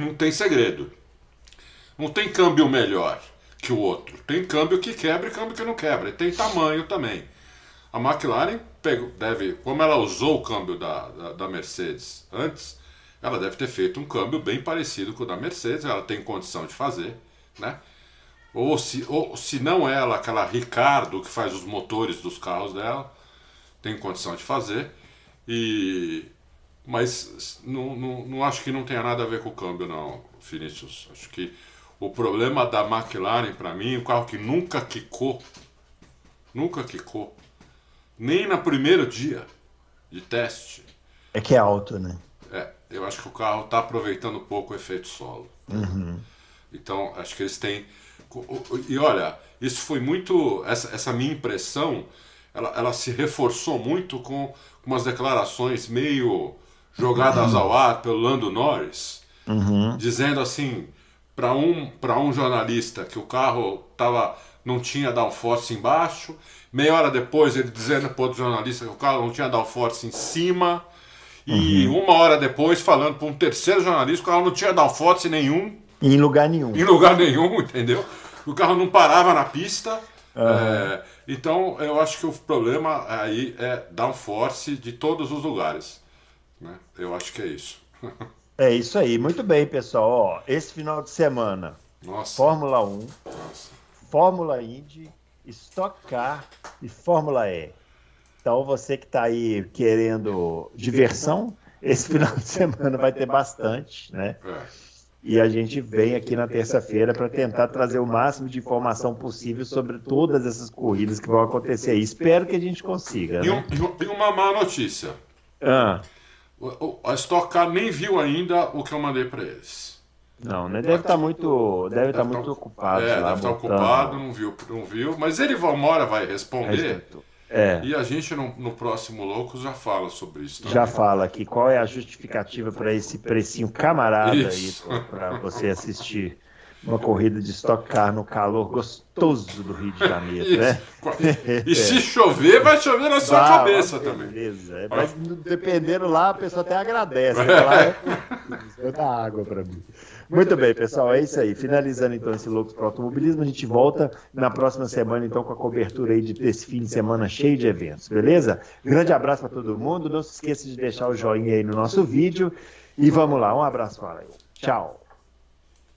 não tem segredo. Não tem câmbio melhor que o outro. Tem câmbio que quebra e câmbio que não quebra. E tem tamanho também. A McLaren pegou, deve, como ela usou o câmbio da, da, da Mercedes antes, ela deve ter feito um câmbio bem parecido com o da Mercedes. Ela tem condição de fazer, né? Ou se, ou se não ela, aquela Ricardo que faz os motores dos carros dela, tem condição de fazer. E mas não, não, não acho que não tenha nada a ver com o câmbio, não, Vinícius. Acho que o problema da McLaren, para mim, o carro que nunca quicou, nunca quicou, nem no primeiro dia de teste. É que é alto, né? É, eu acho que o carro está aproveitando pouco o efeito solo. Então, acho que eles têm. E olha, isso foi muito. Essa, essa minha impressão, ela, ela se reforçou muito com umas declarações meio jogadas ao ar pelo Lando Norris, dizendo assim para um, para um jornalista que o carro tava, não tinha downforce embaixo, meia hora depois ele dizendo para outro jornalista que o carro não tinha downforce em cima, e uma hora depois falando para um terceiro jornalista que o carro não tinha downforce nenhum, Em lugar nenhum. em lugar nenhum, (laughs) entendeu? O carro não parava na pista. é, então eu acho que o problema aí é downforce de todos os lugares. Né? Eu acho que é isso. É isso aí. Muito bem, pessoal. Ó, esse final de semana, Nossa. Fórmula 1, nossa. Fórmula Indy, Stock Car e Fórmula E. Então você que está aí querendo diversão, esse final de semana vai ter bastante, né? É. E a gente vem aqui na terça-feira para tentar trazer o máximo de informação possível sobre todas essas corridas que vão acontecer aí. Espero que a gente consiga. E, um- Né? e um- e uma má notícia. Ah, A Stock Car nem viu ainda o que eu mandei para eles. Não, né? Deve estar tá muito, deve estar tá muito ocupado. É, deve estar ocupado, não viu, não viu. Mas ele uma hora vai responder. É. E a gente no, no, próximo Loucos já fala sobre isso. Também. Já fala aqui qual é a justificativa para esse precinho camarada isso. aí para você assistir uma corrida de Stock Car no calor gostoso do Rio de Janeiro, né? E se chover, vai chover na sua ah, cabeça também. Beleza. É, mas dependendo lá, a pessoa até agradece. Né? Lá é... dá água para mim. Muito bem, pessoal, é isso aí. Finalizando então esse Loucos para Automobilismo, a gente volta na próxima semana então com a cobertura aí desse fim de semana cheio de eventos, beleza? Grande abraço para todo mundo. Não se esqueça de deixar o joinha aí no nosso vídeo. E vamos lá, um abraço, fala aí. Tchau.